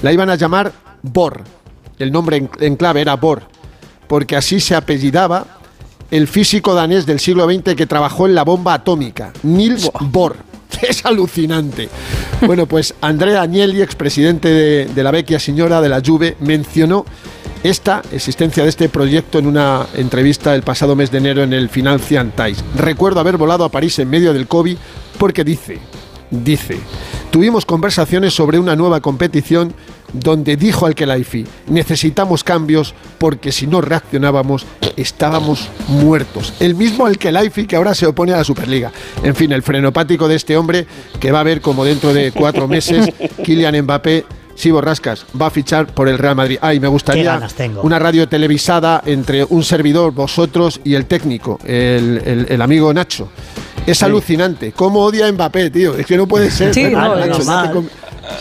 La iban a llamar BOR. El nombre en, en clave era BOR, porque así se apellidaba el físico danés del siglo XX que trabajó en la bomba atómica, Niels Bohr. [laughs] Es alucinante. Bueno, pues Andrea Agnelli, expresidente de, de la vecchia señora de la Juve, mencionó esta existencia de este proyecto en una entrevista el pasado mes de enero en el Financial Times. Recuerdo haber volado a París en medio del COVID porque dice, dice, tuvimos conversaciones sobre una nueva competición donde dijo al Kelaifi, necesitamos cambios porque si no reaccionábamos estábamos muertos. El mismo al Kelaifi que ahora se opone a la Superliga. En fin, el frenopático de este hombre que va a ver como dentro de cuatro meses [laughs] Kylian Mbappé Sí, Borrascas, va a fichar por el Real Madrid. Ay, me gustaría una radio televisada entre un servidor, vosotros y el técnico, el, el- el amigo Nacho. Es alucinante. ¿Cómo odia a Mbappé, tío? Es que no puede ser. Sí, ¿verdad, no, Nacho?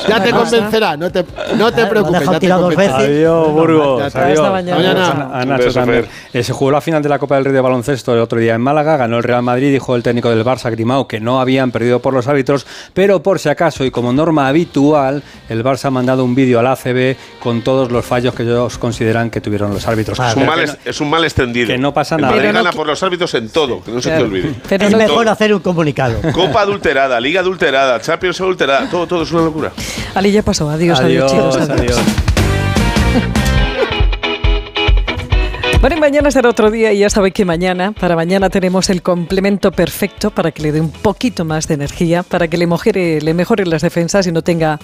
Ya te, convencerá, no te, no te preocupes. Ya te tirado dos convencerá. veces. Adiós, Burgos. Adiós. mañana. Mañana. A Nacho también. Eh, Se jugó la final de la Copa del Rey de baloncesto el otro día en Málaga, ganó el Real Madrid, dijo el técnico del Barça, Grimao, que no habían perdido por los árbitros, pero por si acaso y como norma habitual, el Barça ha mandado un vídeo al ACB con todos los fallos que ellos consideran que tuvieron los árbitros. Es un, mal, que es, es un mal extendido. que no pasa nada. Madrid gana por los árbitros en todo, que no se te olvide. Pero Es mejor hacer un comunicado. Copa adulterada, Liga adulterada, Champions adulterada, todo, todo es una locura. Ali ya pasó. Adiós, adiós, Adiós, chicos. adiós. [laughs] Bueno, y mañana será otro día y ya sabéis que mañana, para mañana tenemos el complemento perfecto para que le dé un poquito más de energía, para que le mejore, le mejore las defensas y no tenga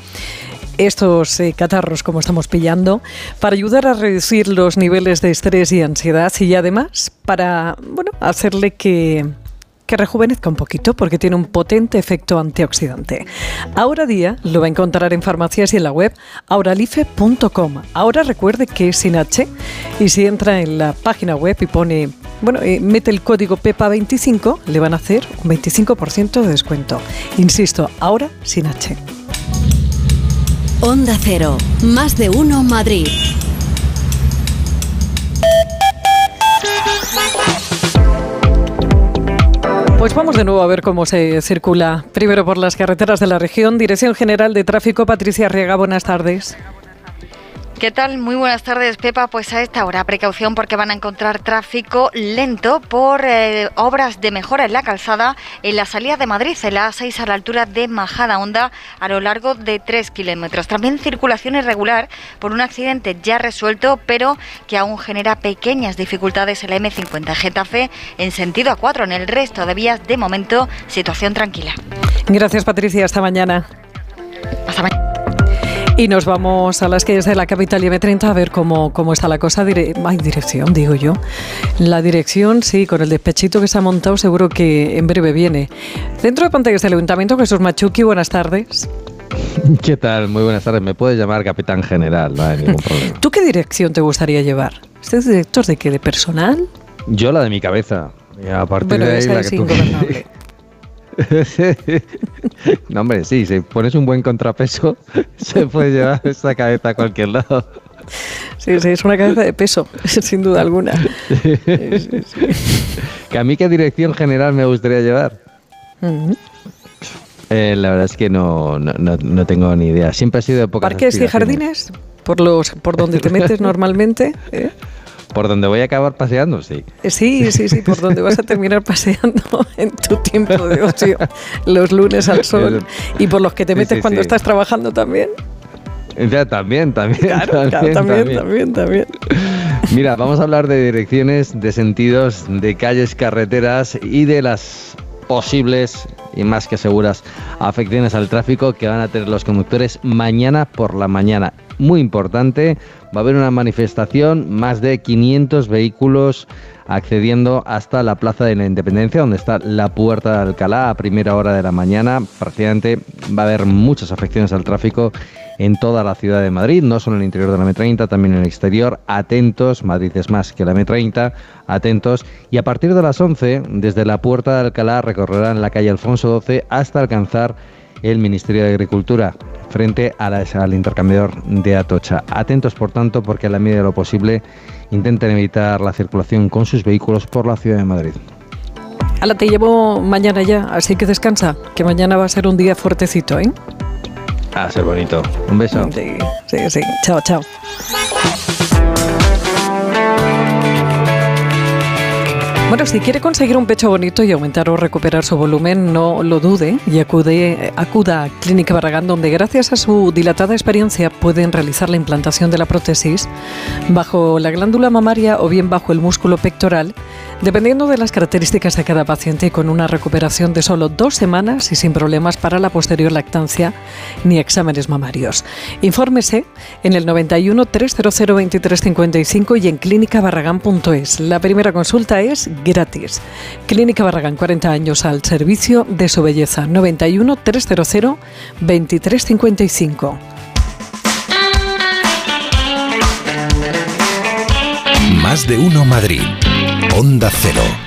estos eh, catarros como estamos pillando, para ayudar a reducir los niveles de estrés y ansiedad y además para, bueno, hacerle que que rejuvenezca un poquito porque tiene un potente efecto antioxidante. Ahora día lo va a encontrar en farmacias y en la web auralife.com. Ahora recuerde que es sin H y si entra en la página web y pone, bueno, eh, mete el código PEPA25, le van a hacer un 25% de descuento. Insisto, ahora sin H. Onda Cero, más de uno Madrid. Pues vamos de nuevo a ver cómo se circula. Primero por las carreteras de la región. Dirección General de Tráfico, Patricia Riega, buenas tardes. ¿Qué tal? Muy buenas tardes, Pepa. Pues a esta hora, precaución porque van a encontrar tráfico lento por eh, obras de mejora en la calzada en la salida de Madrid, en la A6 a la altura de Majada Honda, a lo largo de 3 kilómetros. También circulación irregular por un accidente ya resuelto, pero que aún genera pequeñas dificultades en la M50 Getafe en sentido A4. En el resto de vías, de momento, situación tranquila. Gracias, Patricia. Hasta mañana. Y nos vamos a las calles de la capital y M30 a ver cómo, cómo está la cosa. Dire Ay, dirección, digo yo. La dirección, sí, con el despechito que se ha montado, seguro que en breve viene. Centro de pantallas del Ayuntamiento, Jesús Machuki, buenas tardes. ¿Qué tal? Muy buenas tardes. Me puedes llamar capitán general, no hay ningún problema. ¿Tú qué dirección te gustaría llevar? ¿Estás director de qué? ¿De personal? Yo la de mi cabeza. Y a partir de ahí la que tú... [laughs] [laughs] no, hombre, sí, si pones un buen contrapeso, [laughs] se puede llevar esa cabeza a cualquier lado. Sí, sí, es una cabeza de peso, [laughs] sin duda alguna. ¿Que a mí qué dirección general me gustaría llevar? Eh, la verdad es que no, no, tengo ni idea. Siempre ha sido de pocas ¿Parques y jardines? ¿Por, los, por donde te metes normalmente? ¿eh? ¿Por donde voy a acabar paseando? Sí. Eh, sí, sí, sí, por donde vas a terminar paseando [laughs] en tu tiempo de ocio, los lunes al sol, y por los que te metes cuando estás trabajando también. Ya, también, también, [laughs] también, también, también, también. Mira, vamos a hablar de direcciones, de sentidos, de calles, carreteras y de las posibles y más que seguras afecciones al tráfico que van a tener los conductores mañana por la mañana. Muy importante, va a haber una manifestación, más de 500 vehículos accediendo hasta la Plaza de la Independencia, donde está la Puerta de Alcalá a primera hora de la mañana. Prácticamente va a haber muchas afecciones al tráfico en toda la ciudad de Madrid, no solo en el interior de la M30, también en el exterior. Atentos, Madrid es más que la M30, atentos. Y a partir de las 11, desde la Puerta de Alcalá recorrerán la calle Alfonso XII hasta alcanzar el Ministerio de Agricultura frente al intercambiador de Atocha. Atentos, por tanto, porque a la medida de lo posible intenten evitar la circulación con sus vehículos por la ciudad de Madrid. Ala, te llevo mañana ya, así que descansa, que mañana va a ser un día fuertecito, ¿eh? A ser bonito. Un beso. Sí, sí, sí. Chao, chao. Bueno, si quiere conseguir un pecho bonito y aumentar o recuperar su volumen, no lo dude y acude, acuda a Clínica Barragán, donde gracias a su dilatada experiencia pueden realizar la implantación de la prótesis bajo la glándula mamaria o bien bajo el músculo pectoral, dependiendo de las características de cada paciente, con una recuperación de solo dos semanas y sin problemas para la posterior lactancia ni exámenes mamarios. Infórmese en el 91 300 2355 y en clínicabarragán.es. La primera consulta es gratis. Clínica Barragán, 40 años al servicio de su belleza. 91 300 2355. Más de uno Madrid. Onda Cero.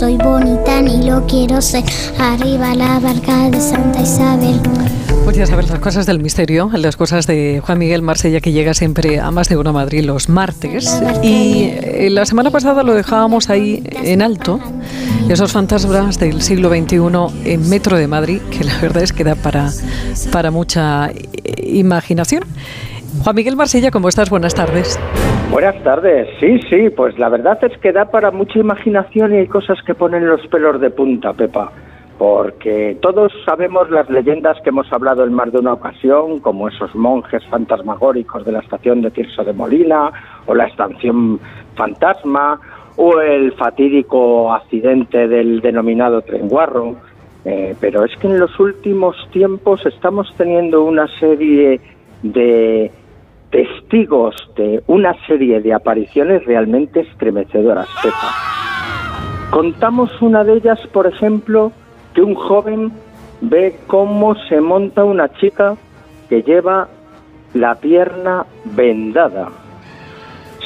Soy bonita ni lo quiero ser. Arriba la barca de Santa Isabel. Pues ya sabes, las cosas del misterio, las cosas de Juan Miguel Marsella que llega siempre a más de uno Madrid los martes. Y eh, la semana pasada lo dejábamos ahí en alto, esos fantasmas del siglo XXI en Metro de Madrid, que la verdad es que da para, para mucha eh, imaginación. Juan Miguel Marsella, ¿cómo estás? Buenas tardes. Buenas tardes. Sí, sí, pues la verdad es que da para mucha imaginación y hay cosas que ponen los pelos de punta, Pepa porque todos sabemos las leyendas que hemos hablado en más de una ocasión, como esos monjes fantasmagóricos de la estación de Tirso de Molina, o la estación fantasma, o el fatídico accidente del denominado trenguarro. Eh, pero es que en los últimos tiempos estamos teniendo una serie de testigos de una serie de apariciones realmente estremecedoras, Contamos una de ellas, por ejemplo, que un joven ve cómo se monta una chica que lleva la pierna vendada.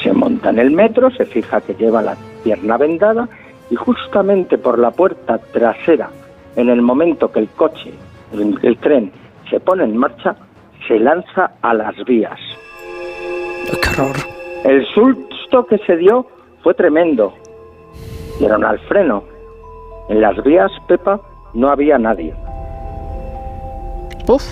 Se monta en el metro, se fija que lleva la pierna vendada y justamente por la puerta trasera, en el momento que el coche, el, tren se pone en marcha, se lanza a las vías. ¡Qué horror! El susto que se dio fue tremendo. Dieron al freno. En las vías, Pepa, no había nadie. Uf.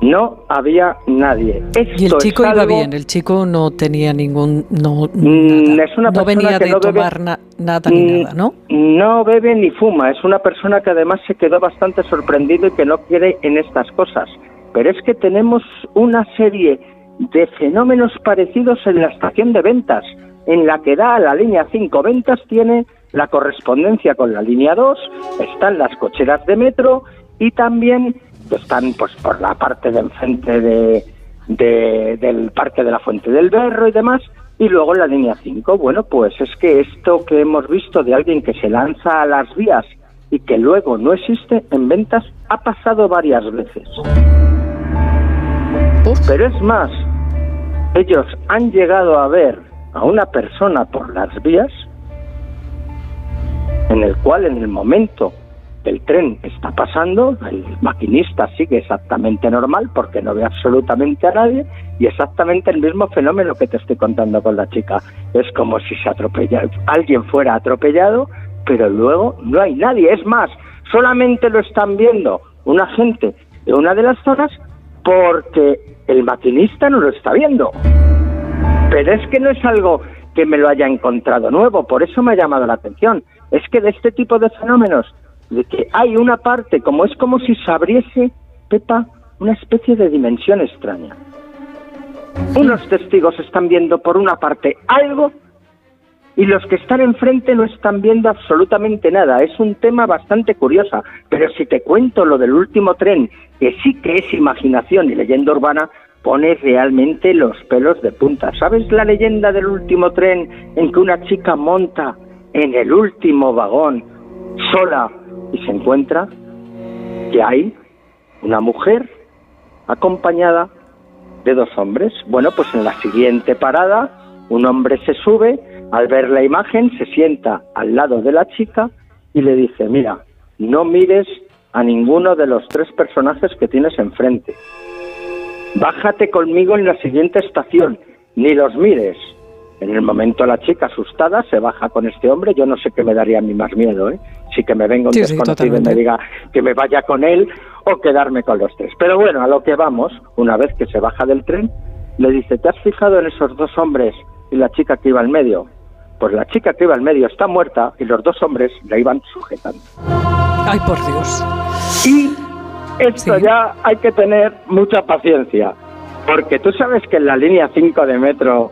No había nadie. y el chico iba bien, el chico no tenía ningún. No, mm, Es una no venía de tomar nada ni mm, nada, ¿no? No bebe ni fuma. Es una persona que además se quedó bastante sorprendido y que no quiere en estas cosas. Pero es que tenemos una serie de fenómenos parecidos en la estación de ventas, en la que da a la línea 5 ventas tiene la correspondencia con la línea 2, están las cocheras de metro y también están pues por la parte de enfrente de, del Parque de la Fuente del Berro y demás, y luego la línea 5. Bueno, pues es que esto que hemos visto de alguien que se lanza a las vías y que luego no existe en ventas ha pasado varias veces. Pero es más, ellos han llegado a ver a una persona por las vías en el cual en el momento el tren está pasando, el maquinista sigue exactamente normal porque no ve absolutamente a nadie y exactamente el mismo fenómeno que te estoy contando con la chica. Es como si se atropella, alguien fuera atropellado, pero luego no hay nadie. Es más, solamente lo están viendo una gente de una de las zonas porque el maquinista no lo está viendo. Pero es que no es algo que me lo haya encontrado nuevo, por eso me ha llamado la atención es que de este tipo de fenómenos, de que hay una parte, como es como si se abriese, Pepa, una especie de dimensión extraña. Unos testigos están viendo por una parte algo y los que están enfrente no están viendo absolutamente nada. Es un tema bastante curioso, pero si te cuento lo del último tren, que sí que es imaginación y leyenda urbana, pone realmente los pelos de punta. ¿Sabes la leyenda del último tren en que una chica monta en el último vagón sola y se encuentra que hay una mujer acompañada de dos hombres. Bueno, pues en la siguiente parada un hombre se sube, al ver la imagen se sienta al lado de la chica y le dice, mira, no mires a ninguno de los tres personajes que tienes enfrente. Bájate conmigo en la siguiente estación, ni los mires. En el momento la chica asustada se baja con este hombre, yo no sé qué me daría a mí más miedo, ¿eh? Si que me venga un desconocido y me diga que me vaya con él o quedarme con los tres. Pero bueno, a lo que vamos, una vez que se baja del tren, le dice, ¿te has fijado en esos dos hombres y la chica que iba al medio? Pues la chica que iba al medio está muerta y los dos hombres la iban sujetando. Ay, por Dios. Y esto ya hay que tener mucha paciencia, porque tú sabes que en la línea 5 de metro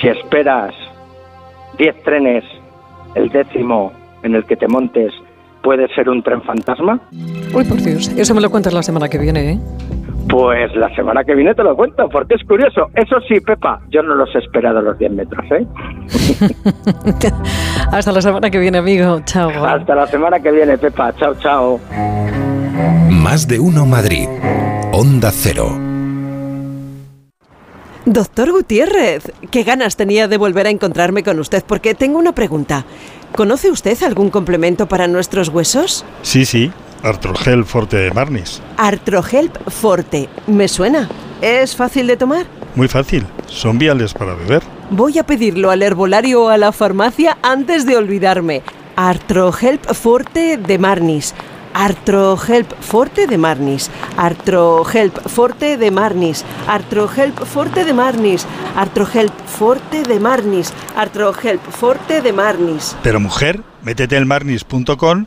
si esperas 10 trenes, el décimo en el que te montes puede ser un tren fantasma? Uy, por Dios, eso me lo cuentas la semana que viene, ¿eh? Pues la semana que viene te lo cuento, porque es curioso. Eso sí, Pepa, yo no los he esperado los 10 metros, ¿eh? [laughs] Hasta la semana que viene, amigo. Chao. Hasta la semana que viene, Pepa. Chao, chao. Más de uno Madrid. Onda Cero. Doctor Gutiérrez, qué ganas tenía de volver a encontrarme con usted porque tengo una pregunta. ¿Conoce usted algún complemento para nuestros huesos? Sí, sí. Artrogel Forte de Marnis. Artrogel Forte. ¿Me suena? ¿Es fácil de tomar? Muy fácil. Son viales para beber. Voy a pedirlo al herbolario o a la farmacia antes de olvidarme. Artrohelp Forte de Marnis. Artrohelp Forte de Marnis. Artrohelp Forte de Marnis. Artrohelp Forte de Marnis. Artrohelp Forte de Marnis. Artrohelp Forte de Marnis. Pero mujer, métete en marnis.com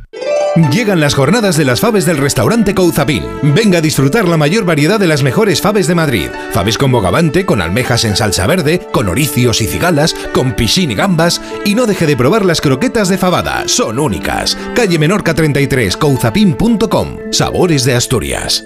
Llegan las jornadas de las faves del restaurante Couzapin. Venga a disfrutar la mayor variedad de las mejores faves de Madrid. Faves con bogavante, con almejas en salsa verde, con oricios y cigalas, con piscín y gambas. Y no deje de probar las croquetas de fabada. Son únicas. Calle Menorca 33, couzapin.com. Sabores de Asturias.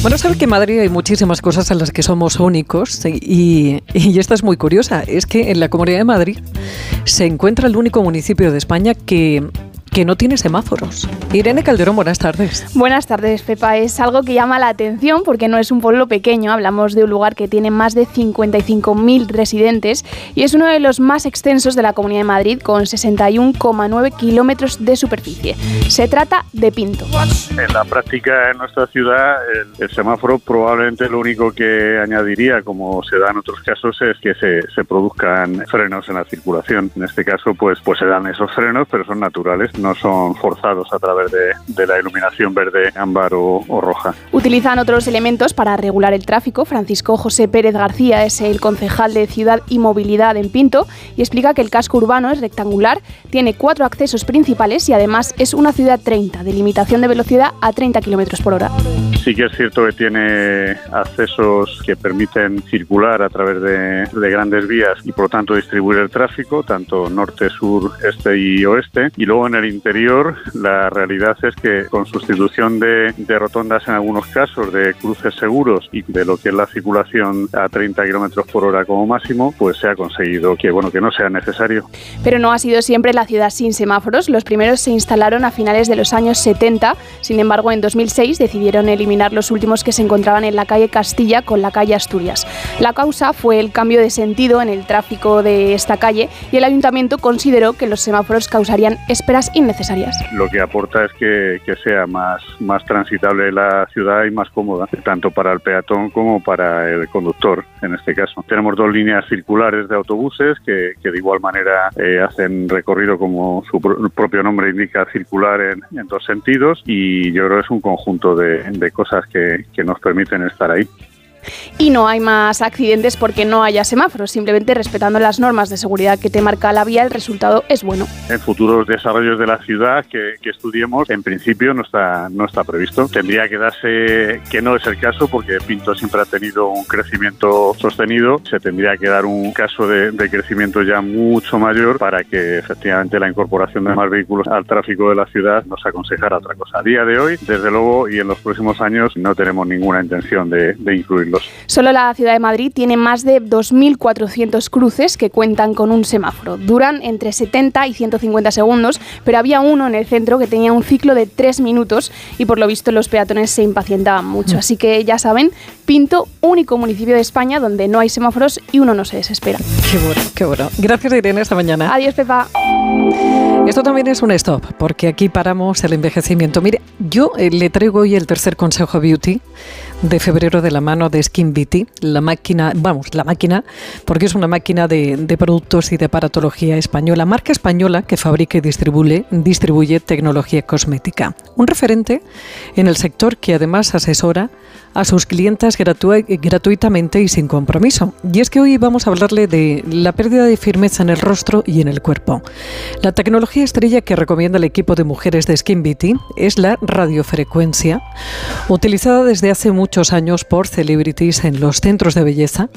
Bueno, sabe que en Madrid hay muchísimas cosas en las que somos únicos y, y esta es muy curiosa. Es que en la Comunidad de Madrid se encuentra el único municipio de España que que no tiene semáforos. Irene Calderón, buenas tardes. Buenas tardes, Pepa. Es algo que llama la atención porque no es un pueblo pequeño. Hablamos de un lugar que tiene más de 55.000 residentes y es uno de los más extensos de la Comunidad de Madrid, con 61,9 kilómetros de superficie. Se trata de Pinto. En la práctica en nuestra ciudad, el, el semáforo probablemente lo único que añadiría, como se da en otros casos, es que se, se produzcan frenos en la circulación. En este caso, pues, pues se dan esos frenos, pero son naturales no son forzados a través de, de la iluminación verde, ámbar o, o, roja. Utilizan otros elementos para regular el tráfico. Francisco José Pérez García es el concejal de Ciudad y Movilidad en Pinto y explica que el casco urbano es rectangular, tiene cuatro accesos principales y además es una ciudad 30, de limitación de velocidad a 30 km por hora. Sí que es cierto que tiene accesos que permiten circular a través de, de grandes vías y por lo tanto distribuir el tráfico, tanto norte, sur, este y oeste. Y luego en el interior la realidad es que con sustitución de, de, rotondas en algunos casos, de cruces seguros y de lo que es la circulación a 30 kilómetros por hora como máximo, pues se ha conseguido que bueno que no sea necesario. Pero no ha sido siempre la ciudad sin semáforos. Los primeros se instalaron a finales de los años 70. Sin embargo, en 2006 decidieron eliminar los últimos que se encontraban en la calle Castilla con la calle Asturias. La causa fue el cambio de sentido en el tráfico de esta calle y el ayuntamiento consideró que los semáforos causarían esperas Lo que aporta es que, sea más, más transitable la ciudad y más cómoda, tanto para el peatón como para el conductor, en este caso. Tenemos dos líneas circulares de autobuses que, de igual manera eh, hacen recorrido, como su pr propio nombre indica, circular en, dos sentidos y yo creo que es un conjunto de, cosas que nos permiten estar ahí y no hay más accidentes porque no haya semáforos. Simplemente respetando las normas de seguridad que te marca la vía, el resultado es bueno. En futuros desarrollos de la ciudad que, estudiemos, en principio no está, no está previsto. Tendría que darse que no es el caso porque Pinto siempre ha tenido un crecimiento sostenido. Se tendría que dar un caso de, crecimiento ya mucho mayor para que efectivamente la incorporación de más vehículos al tráfico de la ciudad nos aconsejara otra cosa. A día de hoy, desde luego, y en los próximos años, no tenemos ninguna intención de incluirlo segundos. Solo la ciudad de Madrid tiene más de 2.400 cruces que cuentan con un semáforo. Duran entre 70 y 150 segundos, pero había uno en el centro que tenía un ciclo de 3 minutos y por lo visto los peatones se impacientaban mucho. Mm. Así que ya saben, Pinto, único municipio de España donde no hay semáforos y uno no se desespera. Qué bueno, qué bueno. Gracias Irene, esta mañana. Adiós, Pepa. Esto también es un stop, porque aquí paramos el envejecimiento. Mire, yo eh, le traigo hoy el tercer consejo beauty de febrero de la mano de Skin Beauty, la máquina, vamos, la máquina, porque es una máquina de, de productos y de aparatología española, marca española que fabrica y distribuye, distribuye tecnología cosmética. Un referente en el sector que además asesora a sus clientas gratu- gratuitamente y sin compromiso. Y es que hoy vamos a hablarle de la pérdida de firmeza en el rostro y en el cuerpo. La tecnología estrella que recomienda el equipo de mujeres de Skin Beauty es la radiofrecuencia, utilizada desde hace muchos años por celebrities en los centros de belleza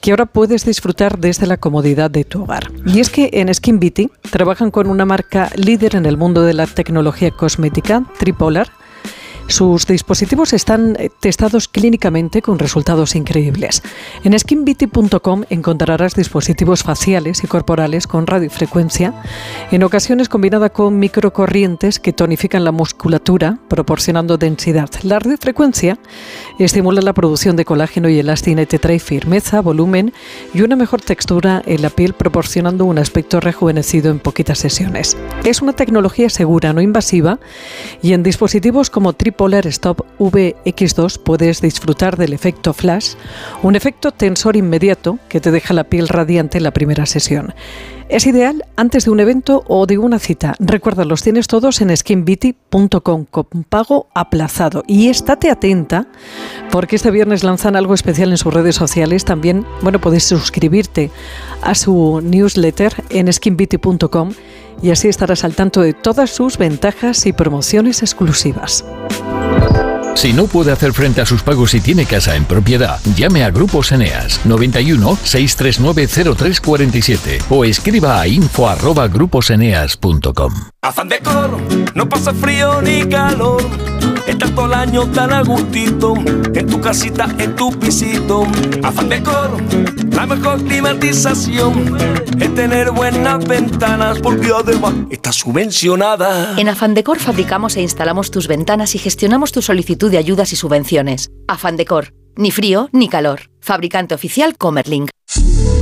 que ahora puedes disfrutar desde la comodidad de tu hogar. Y es que en Skin Beauty trabajan con una marca líder en el mundo de la tecnología cosmética, Tripolar, sus dispositivos están eh, testados clínicamente con resultados increíbles. En skinbeauty.com encontrarás dispositivos faciales y corporales con radiofrecuencia, en ocasiones combinada con microcorrientes que tonifican la musculatura, proporcionando densidad. La radiofrecuencia estimula la producción de colágeno y elastina y te trae firmeza, volumen y una mejor textura en la piel, proporcionando un aspecto rejuvenecido en poquitas sesiones. Es una tecnología segura, no invasiva, y en dispositivos como Tripolar Stop VX2 puedes disfrutar del efecto flash, un efecto tensor inmediato que te deja la piel radiante en la primera sesión. Es ideal antes de un evento o de una cita. Recuerda, los tienes todos en skinbeauty.com con pago aplazado. Y estate atenta porque este viernes lanzan algo especial en sus redes sociales. También, bueno, puedes suscribirte a su newsletter en skinbeauty.com y así estarás al tanto de todas sus ventajas y promociones exclusivas. Si no puede hacer frente a sus pagos y tiene casa en propiedad, llame a Grupos Eneas 91 639 0347 o escriba a info arroba gruposeneas.com. Afán de coro, no pasa frío ni calor. Estás todo el año tan a gustito, en tu casita, en tu pisito. Afán de coro, la mejor climatización es tener buenas ventanas porque además está subvencionada. En Afandecor fabricamos e instalamos tus ventanas y gestionamos tu solicitud de ayudas y subvenciones. Afandecor, ni frío ni calor. Fabricante oficial Comerlink.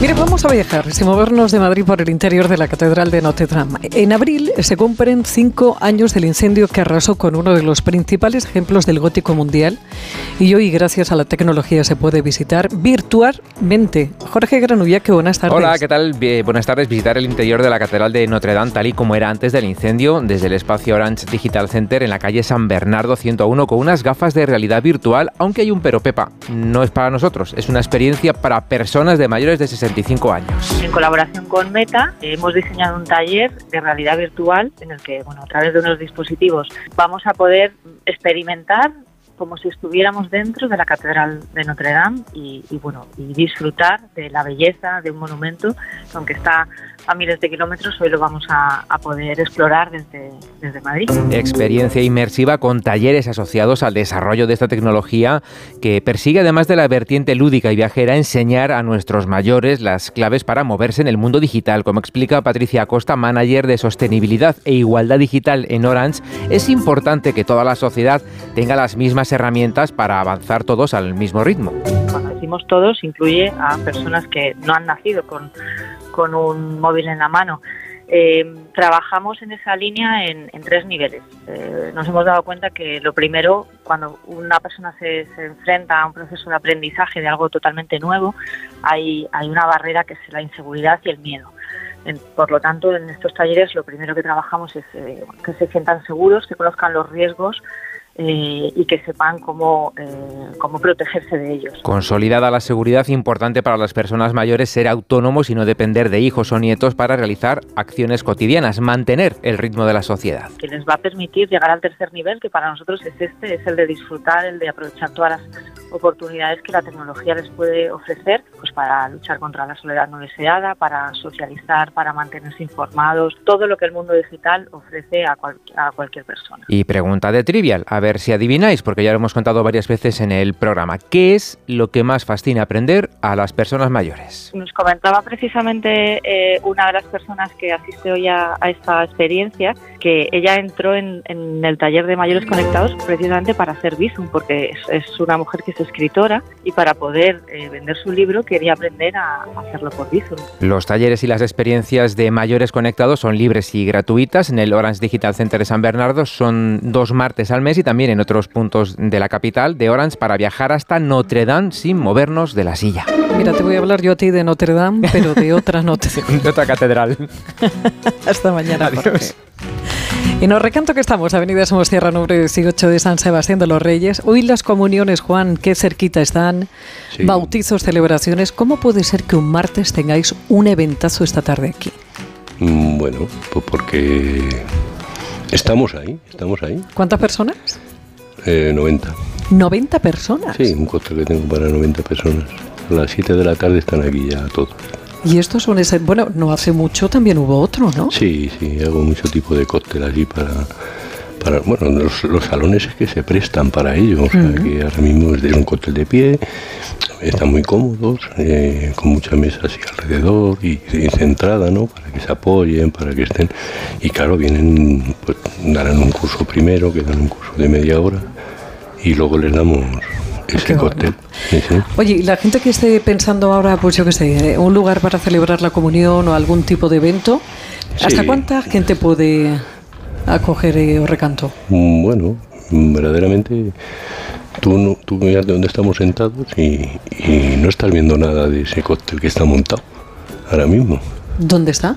Mire, vamos a viajar, sin movernos de Madrid por el interior de la Catedral de Notre Dame. En abril se cumplen cinco años del incendio que arrasó con uno de los principales ejemplos del gótico mundial y hoy, gracias a la tecnología, se puede visitar virtualmente. Jorge Granullaque, buenas tardes. Hola, ¿qué tal? Bien, buenas tardes. Visitar el interior de la Catedral de Notre Dame tal y como era antes del incendio desde el espacio Orange Digital Center en la calle San Bernardo 101 con unas gafas de realidad virtual, aunque hay un pero, Pepa, no es para nosotros, es una experiencia para personas de mayores de 65 años. En colaboración con Meta hemos diseñado un taller de realidad virtual en el que, bueno, a través de unos dispositivos vamos a poder experimentar como si estuviéramos dentro de la Catedral de Notre Dame y, y, bueno y disfrutar de la belleza de un monumento que aunque está a miles de kilómetros hoy lo vamos a, poder explorar desde, desde Madrid. Experiencia inmersiva con talleres asociados al desarrollo de esta tecnología que persigue además de la vertiente lúdica y viajera enseñar a nuestros mayores las claves para moverse en el mundo digital. Como explica Patricia Acosta, manager de sostenibilidad e igualdad digital en Orange, es importante que toda la sociedad tenga las mismas herramientas para avanzar todos al mismo ritmo. Decimos todos, incluye a personas que no han nacido con, con un móvil en la mano. Eh, trabajamos en esa línea en, en tres niveles. Eh, nos hemos dado cuenta que lo primero, cuando una persona se, enfrenta a un proceso de aprendizaje de algo totalmente nuevo, hay, hay una barrera que es la inseguridad y el miedo. Por lo tanto, en estos talleres lo primero que trabajamos es eh, que se sientan seguros, que conozcan los riesgos eh, y que sepan cómo, eh, cómo protegerse de ellos. Consolidada la seguridad, importante para las personas mayores ser autónomos y no depender de hijos o nietos para realizar acciones cotidianas, mantener el ritmo de la sociedad. que les va a permitir llegar al tercer nivel, que para nosotros es este, es el de disfrutar, el de aprovechar todas las oportunidades que la tecnología les puede ofrecer, pues para luchar contra la soledad no deseada, para socializar, para mantenerse informados, todo lo que el mundo digital ofrece a, cual- a cualquier persona. Y pregunta de trivial, a ver si adivináis, porque ya lo hemos contado varias veces en el programa. ¿Qué es lo que más fascina aprender a las personas mayores? Nos comentaba precisamente eh, una de las personas que asiste hoy a, a esta experiencia que ella entró en, en el taller de mayores conectados precisamente para hacer Bizum, porque es, es una mujer que es escritora y para poder eh, vender su libro quería aprender a, a hacerlo por Bizum. Los talleres y las experiencias de mayores conectados son libres y gratuitas. En el Orange Digital Center de San Bernardo son dos martes al mes y también en otros puntos de la capital de Orange para viajar hasta Notre Dame sin movernos de la silla. Mira, te voy a hablar yo a ti de Notre Dame, [laughs] pero de otra Notre Dame. De otra catedral. [laughs] Hasta mañana. Adiós. Jorge. Y nos recanto que estamos, Avenida Somos Tierra número 18 de San Sebastián de los Reyes. Hoy las comuniones, Juan, qué cerquita están. Sí. Bautizos, celebraciones. ¿Cómo puede ser que un martes tengáis un eventazo esta tarde aquí? Mm, Bueno, pues porque estamos ahí, estamos ahí. ¿Cuántas personas? Eh, 90. 90 personas. Sí, un cóctel que tengo para 90 personas. A las 7 de la tarde están aquí ya todos. Y estos son ese, bueno, no hace mucho también hubo otro, ¿no? Sí, sí, hago mucho tipo de cóctel allí para... para bueno, los, los salones es que se prestan para ello. O sea, que ahora mismo es de un cóctel de pie, están muy cómodos, eh, con muchas mesas así alrededor y, y centrada, ¿no? Para que se apoyen, para que estén... Y claro, vienen, pues darán un curso primero, que dan un curso de media hora, y luego les damos ese cóctel. Sí, sí. Oye, y la gente que esté pensando ahora, pues yo qué sé, eh, un lugar para celebrar la comunión o algún tipo de evento, ¿hasta Sí. cuánta gente puede acoger eh, o recanto? Mm, Bueno, verdaderamente tú, no, tú miras de donde estamos sentados y, y no estás viendo nada de ese cóctel que está montado ahora mismo. ¿Dónde está?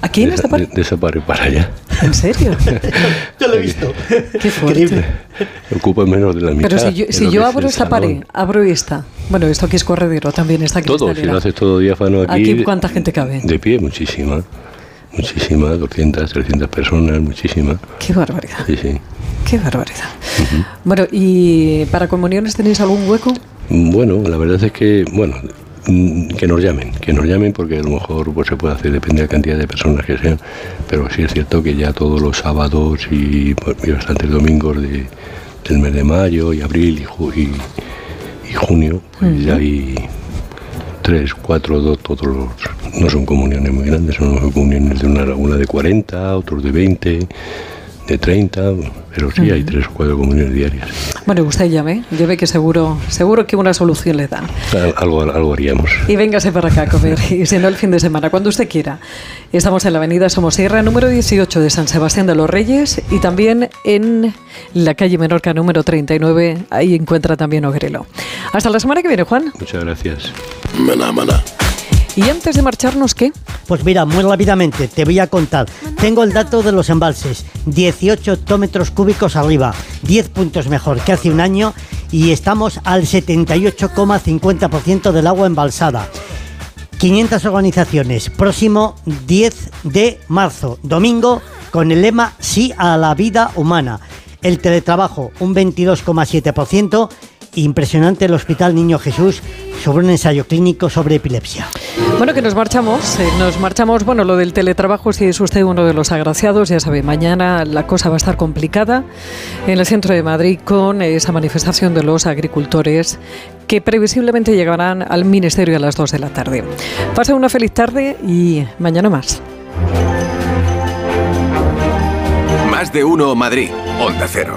¿Aquí en de, esta parte? de- de esa pared para allá. ¿En serio? [laughs] Yo lo he visto. Qué fuerte. Ocupa menos de la mitad. Pero si yo, si yo es abro el esta pared, abro esta. Bueno, esto aquí es corredero, también está Todo, si lo haces todo diáfano aquí. Aquí, ¿cuánta gente cabe? De pie, muchísima. Muchísima, 200, 300 personas, muchísima. Qué barbaridad, Sí, sí. Qué barbaridad. Bueno, ¿y para comuniones tenéis algún hueco? Bueno, la verdad es que, bueno, mm, que nos llamen, que nos llamen porque a lo mejor pues, se puede hacer, depende de la cantidad de personas que sean, pero sí es cierto que ya todos los sábados y, pues, y bastantes domingos de- del mes de mayo y abril y, ju- y, y junio, pues ya hay tres, cuatro, dos, todos los, no son comuniones muy grandes, son comuniones de una, una de 40, otros de 20, de 30, pero sí hay tres o cuatro comuniones diarias. Bueno, usted llame, yo ve que seguro, seguro que una solución le dan. Al- Algo, algo haríamos. Y véngase para acá a comer, y si no el fin de semana, cuando usted quiera. Estamos en la avenida Somosierra, número 18 de San Sebastián de los Reyes, y también en la calle Menorca, número 39, ahí encuentra también Ogrelo. Hasta la semana que viene, Juan. Muchas gracias. Y antes de marcharnos, ¿qué? Pues mira, muy rápidamente te voy a contar. Tengo el dato de los embalses. 18 hectómetros cúbicos arriba, 10 puntos mejor que hace un año y estamos al 78,50% del agua embalsada. 500 organizaciones. Próximo 10 de marzo, domingo, con el lema Sí a la vida humana. El teletrabajo, un 22,7%. Impresionante el Hospital Niño Jesús sobre un ensayo clínico sobre epilepsia. Bueno, que nos marchamos, eh, nos marchamos, bueno, lo del teletrabajo, si es usted uno de los agraciados, ya sabe, mañana la cosa va a estar complicada en el centro de Madrid con esa manifestación de los agricultores que previsiblemente llegarán al Ministerio a las 2 de la tarde. Pase una feliz tarde y mañana más. Más de uno Madrid. Onda Cero.